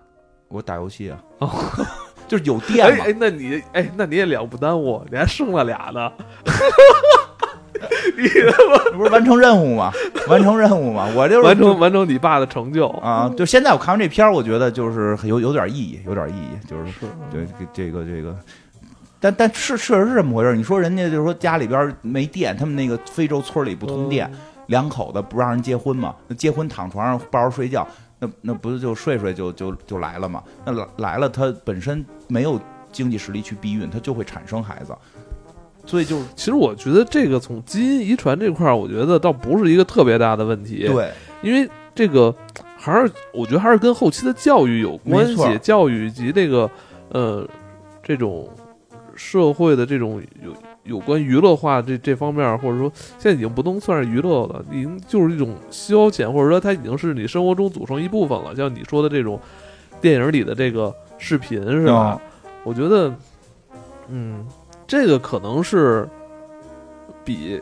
我打游戏啊，哦 就是有电嘛。哎哎，那你哎，那你也了不耽误，你还生了俩呢。你这不是完成任务吗？完成任务吗？我就是完成完成你爸的成就啊！就现在我看完这片儿，我觉得就是有有点意义，有点意义，就是是对这个这个。但但是确实是这么回事儿。你说人家就是说家里边没电，他们那个非洲村里不通电，两口子不让人结婚嘛？那结婚躺床上抱着睡觉，那那不是就睡睡就就就来了嘛？那来来了，他本身没有经济实力去避孕，他就会产生孩子，所以就是其实我觉得这个从基因遗传这块儿，我觉得倒不是一个特别大的问题。，对因为这个还是我觉得还是跟后期的教育有关系，教育以及这个呃这种社会的这种有有关娱乐化这这方面，或者说现在已经不能算是娱乐了，已经就是一种消遣，或者说它已经是你生活中组成一部分了。像你说的这种电影里的这个视频是吧？嗯我觉得，嗯，这个可能是比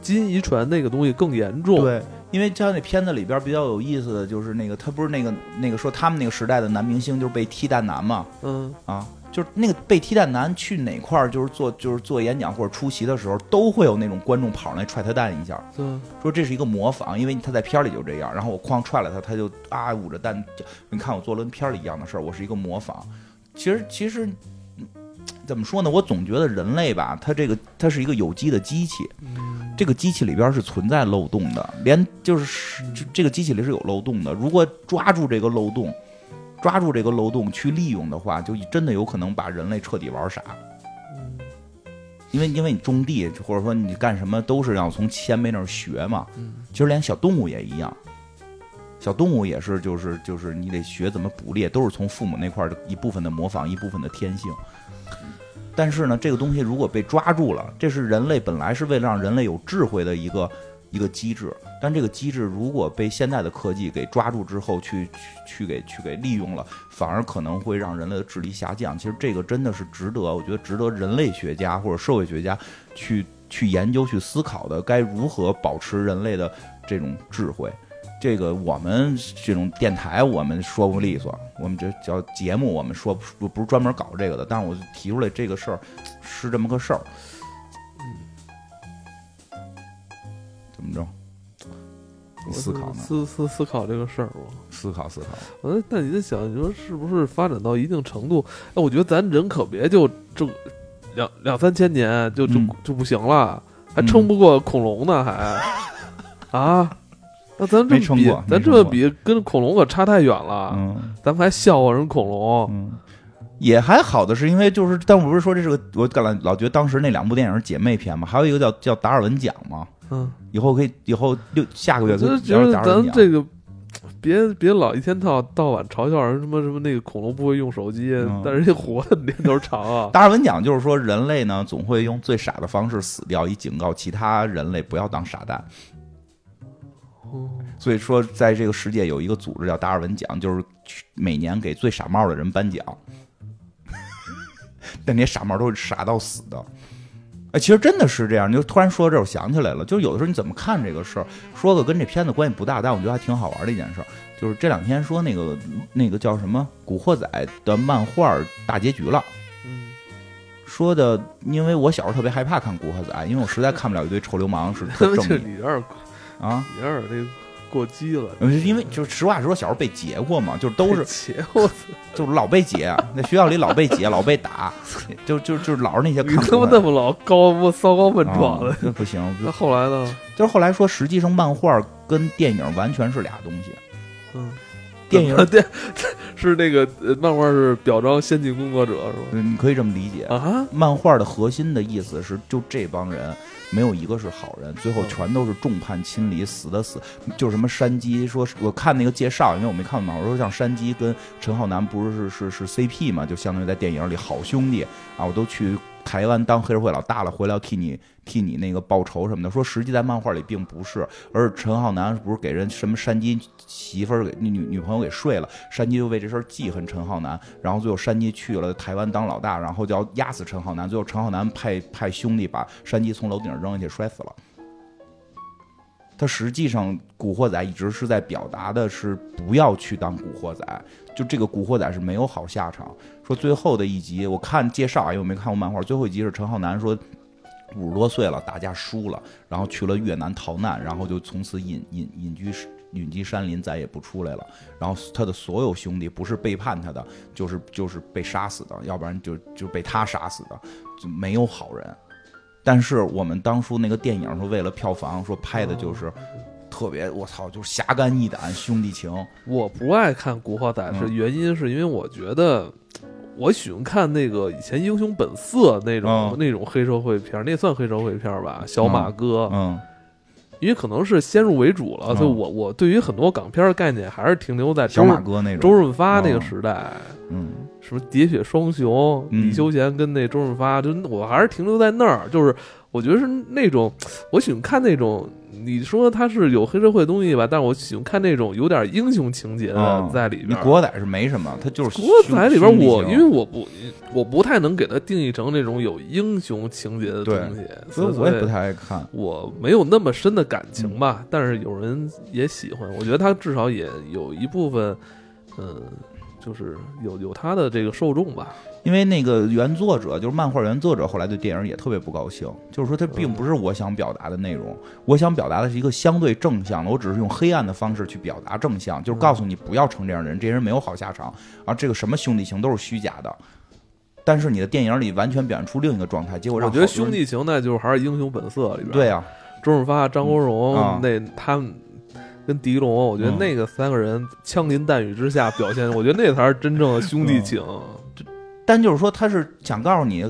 基因遗传那个东西更严重。对，因为像那片子里边比较有意思的就是那个，他不是那个那个说他们那个时代的男明星就是被踢蛋男嘛嗯，啊，就是那个被踢蛋男去哪块儿就是做就是做演讲或者出席的时候，都会有那种观众跑上来踹他蛋一下，对，说这是一个模仿，因为他在片儿里就这样，然后我哐踹了他，他就啊捂着蛋，你看我做了跟片儿里一样的事儿，我是一个模仿。其实其实嗯怎么说呢？我总觉得人类吧，它这个它是一个有机的机器，嗯，这个机器里边是存在漏洞的，连就是这这个机器里是有漏洞的。如果抓住这个漏洞，抓住这个漏洞去利用的话，就真的有可能把人类彻底玩傻。因为因为你种地或者说你干什么都是要从前辈那儿学嘛。嗯其实连小动物也一样，小动物也是就是就是你得学怎么捕猎，都是从父母那块儿的一部分的模仿，一部分的天性。但是呢，这个东西如果被抓住了，这是人类本来是为了让人类有智慧的一个一个机制，但这个机制如果被现在的科技给抓住之后，去去去给去给利用了，反而可能会让人类的智力下降。其实这个真的是值得，我觉得值得人类学家或者社会学家去去研究、去思考的，该如何保持人类的这种智慧。这个我们这种电台我们说不利索，我们这叫节目，我们说不不是专门搞这个的，但是我就提出来这个事儿是这么个事儿。怎么着？你思考呢？思思思考这个事儿我。思考思考。嗯，那你在想，你说是不是发展到一定程度？哎，我觉得咱人可别就这两两三千年就就、嗯就不行了，还撑不过恐龙呢，还 啊？那咱这么比没撑过，咱这么比，跟恐龙可差太远了。嗯咱们还笑话人恐龙，嗯，也还好的是因为就是，但我不是说这是个，我老老觉得当时那两部电影是姐妹片嘛，还有一个叫叫达尔文奖嘛，嗯，以后可以以后六下个月我可以就觉得聊达尔文奖。咱这个。别别老一天到到晚嘲笑人什么什么那个恐龙不会用手机，嗯 但人家活的年头长啊。达尔文奖就是说，人类呢总会用最傻的方式死掉，以警告其他人类不要当傻蛋。哦所以说，在这个世界有一个组织叫达尔文奖，就是每年给最傻帽的人颁奖。但那些傻帽都是傻到死的。哎，其实真的是这样。你就突然说到这儿，我想起来了，就是有的时候你怎么看这个事儿，说个跟这片子关系不大，但我觉得还挺好玩的一件事儿，就是这两天说那个那个叫什么《古惑仔》的漫画大结局了。嗯，说的，因为我小时候特别害怕看《古惑仔》，因为我实在看不了一堆臭流氓是特 正义啊。里边儿这过激了。因为就是实话实说，小时候被劫过嘛，就都是劫，过 就是老被劫，在学校里老被劫，老被打，就就就是老是那些。你他妈那么老高不骚高笨壮的，那不行。那后来呢？就是后来说，实际上漫画跟电影完全是俩东西。嗯。电影电是那个漫画是表彰先进工作者是吧？嗯，你可以这么理解啊。漫画的核心的意思是，就这帮人没有一个是好人，最后全都是众叛亲离，死的死。就什么山鸡说，我看那个介绍，因为我没看漫画，说像山鸡跟陈浩南不是是是是 CP 嘛，就相当于在电影里好兄弟啊，我都去。台湾当黑社会老大了，回来要替你替你那个报仇什么的。说实际在漫画里并不是，而是陈浩南不是给人什么山鸡媳妇儿给女女朋友给睡了，山鸡就为这事记恨陈浩南，然后最后山鸡去了台湾当老大，然后就要压死陈浩南，最后陈浩南派派兄弟把山鸡从楼顶上扔下去摔死了。他实际上古惑仔一直是在表达的是不要去当古惑仔，就这个古惑仔是没有好下场。说最后的一集，我看介绍，因为我没看过漫画。最后一集是陈浩南说，五十多岁了，打架输了，然后去了越南逃难，然后就从此隐隐隐居隐居山林，再也不出来了。然后他的所有兄弟不是背叛他的，就是就是被杀死的，要不然就就被他杀死的，就没有好人。但是我们当初那个电影说为了票房说拍的就是特别，我操，就是侠肝义胆兄弟情。我不爱看古惑仔是原因是因为我觉得。我喜欢看那个以前《英雄本色》那种那种黑社会片，那算黑社会片吧？小马哥，嗯，因为可能是先入为主了，所以我我对于很多港片的概念还是停留在小马哥那种周润发那个时代，嗯，什么喋血双雄，李修贤跟那周润发，就我还是停留在那儿，就是我觉得是那种我喜欢看那种。你说他是有黑社会东西吧，但是我喜欢看那种有点英雄情节的在里边。国仔是没什么，他就是国仔里边我因为我不我不太能给他定义成那种有英雄情节的东西，所以我也不太爱看。我没有那么深的感情吧，但是有人也喜欢，我觉得他至少也有一部分，嗯，就是有有他的这个受众吧。因为那个原作者就是漫画原作者，后来对电影也特别不高兴，就是说他并不是我想表达的内容，我想表达的是一个相对正向的，我只是用黑暗的方式去表达正向，就是告诉你不要成这样的人，这些人没有好下场，啊，这个什么兄弟情都是虚假的，但是你的电影里完全表现出另一个状态，结果让我觉得兄弟情那就是还是英雄本色里边，对啊，周润发、张国荣那他们跟狄龙，我觉得那个三个人枪林弹雨之下表现，我觉得那才是真正的兄弟情。但就是说，他是想告诉你，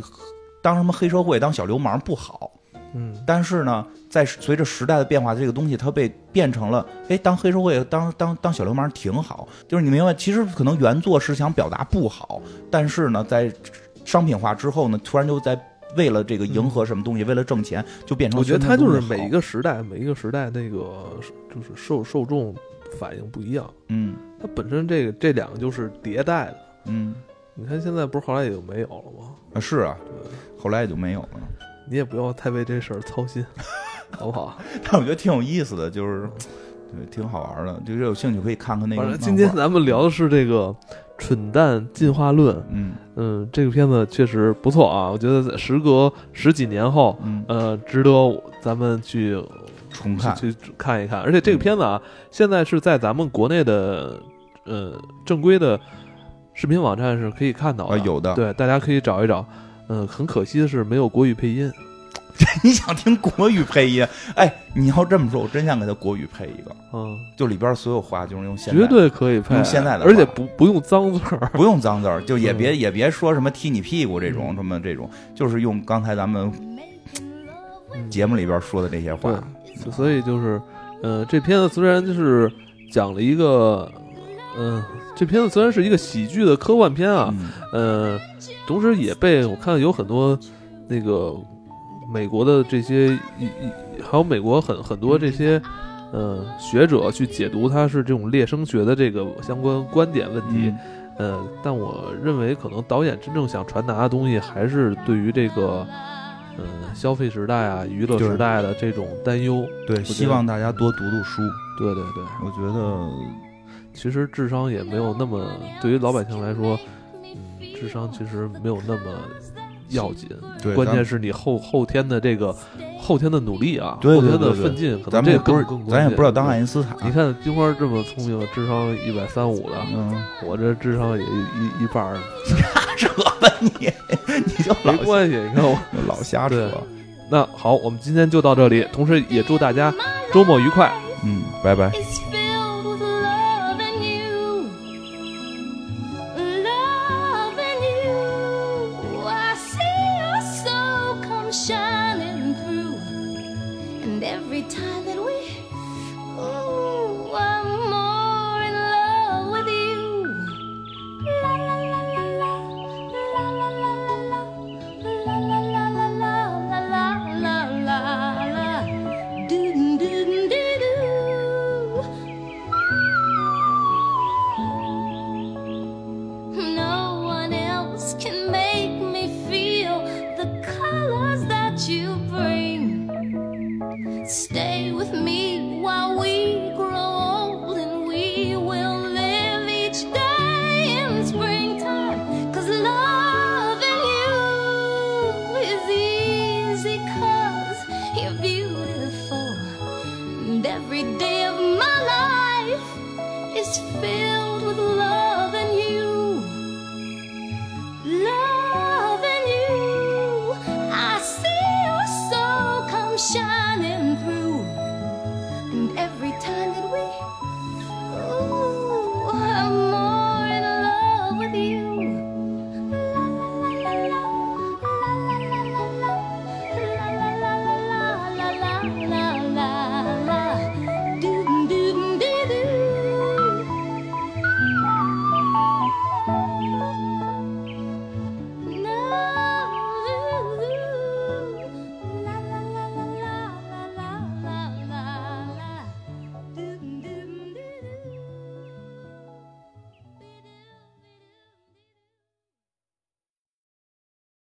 当什么黑社会、当小流氓不好。嗯。但是呢，在随着时代的变化，这个东西它被变成了，哎，当黑社会、当当当小流氓挺好。就是你明白，其实可能原作是想表达不好，但是呢，在商品化之后呢，突然就在为了这个迎合什么东西，为了挣钱，就变成。我觉得他就是每一个时代，每一个时代那个就是受受众反应不一样。嗯。它本身这个这两个就是迭代的。嗯。你看现在不是后来也就没有了吗？啊，是啊，后来也就没有了。你也不要太为这事儿操心，好不好？但我觉得挺有意思的，就是对，挺好玩的。就是有兴趣可以看看那个。今天咱们聊的是这个《蠢蛋进化论》。嗯嗯，这个片子确实不错啊，我觉得时隔十几年后，呃，值得咱们去重看去看一看。而且这个片子啊，现在是在咱们国内的呃正规的。视频网站是可以看到的，有的，对，大家可以找一找。嗯，很可惜的是没有国语配音。你想听国语配音？哎，你要这么说，我真想给他国语配一个。嗯，就里边所有话就是用现，绝对可以配，用现在的，而且不不用脏字儿，不用脏字儿，就也别也别说什么踢你屁股这种什么这种，就是用刚才咱们节目里边说的这些话。所以就是，呃，这片子虽然就是讲了一个，嗯。这片子虽然是一个喜剧的科幻片啊，呃，同时也被我看到有很多那个美国的这些还有美国很很多这些呃学者去解读它是这种猎生学的这个相关观点问题，呃，但我认为可能导演真正想传达的东西还是对于这个嗯消费时代啊娱乐时代的这种担忧，对，希望大家多读读书，对对对，我觉得。其实智商也没有那么，对于老百姓来说，嗯，智商其实没有那么要紧，对，关键是你后后天的这个后天的努力啊，对后天的奋进，可能这不是更咱也不知道当爱因斯坦。你看金花这么聪明，智商一百三五的，嗯，我这智商也一一半儿，瞎扯吧你，你就没关系，你看我老瞎扯。那好，我们今天就到这里，同时也祝大家周末愉快，嗯，拜拜。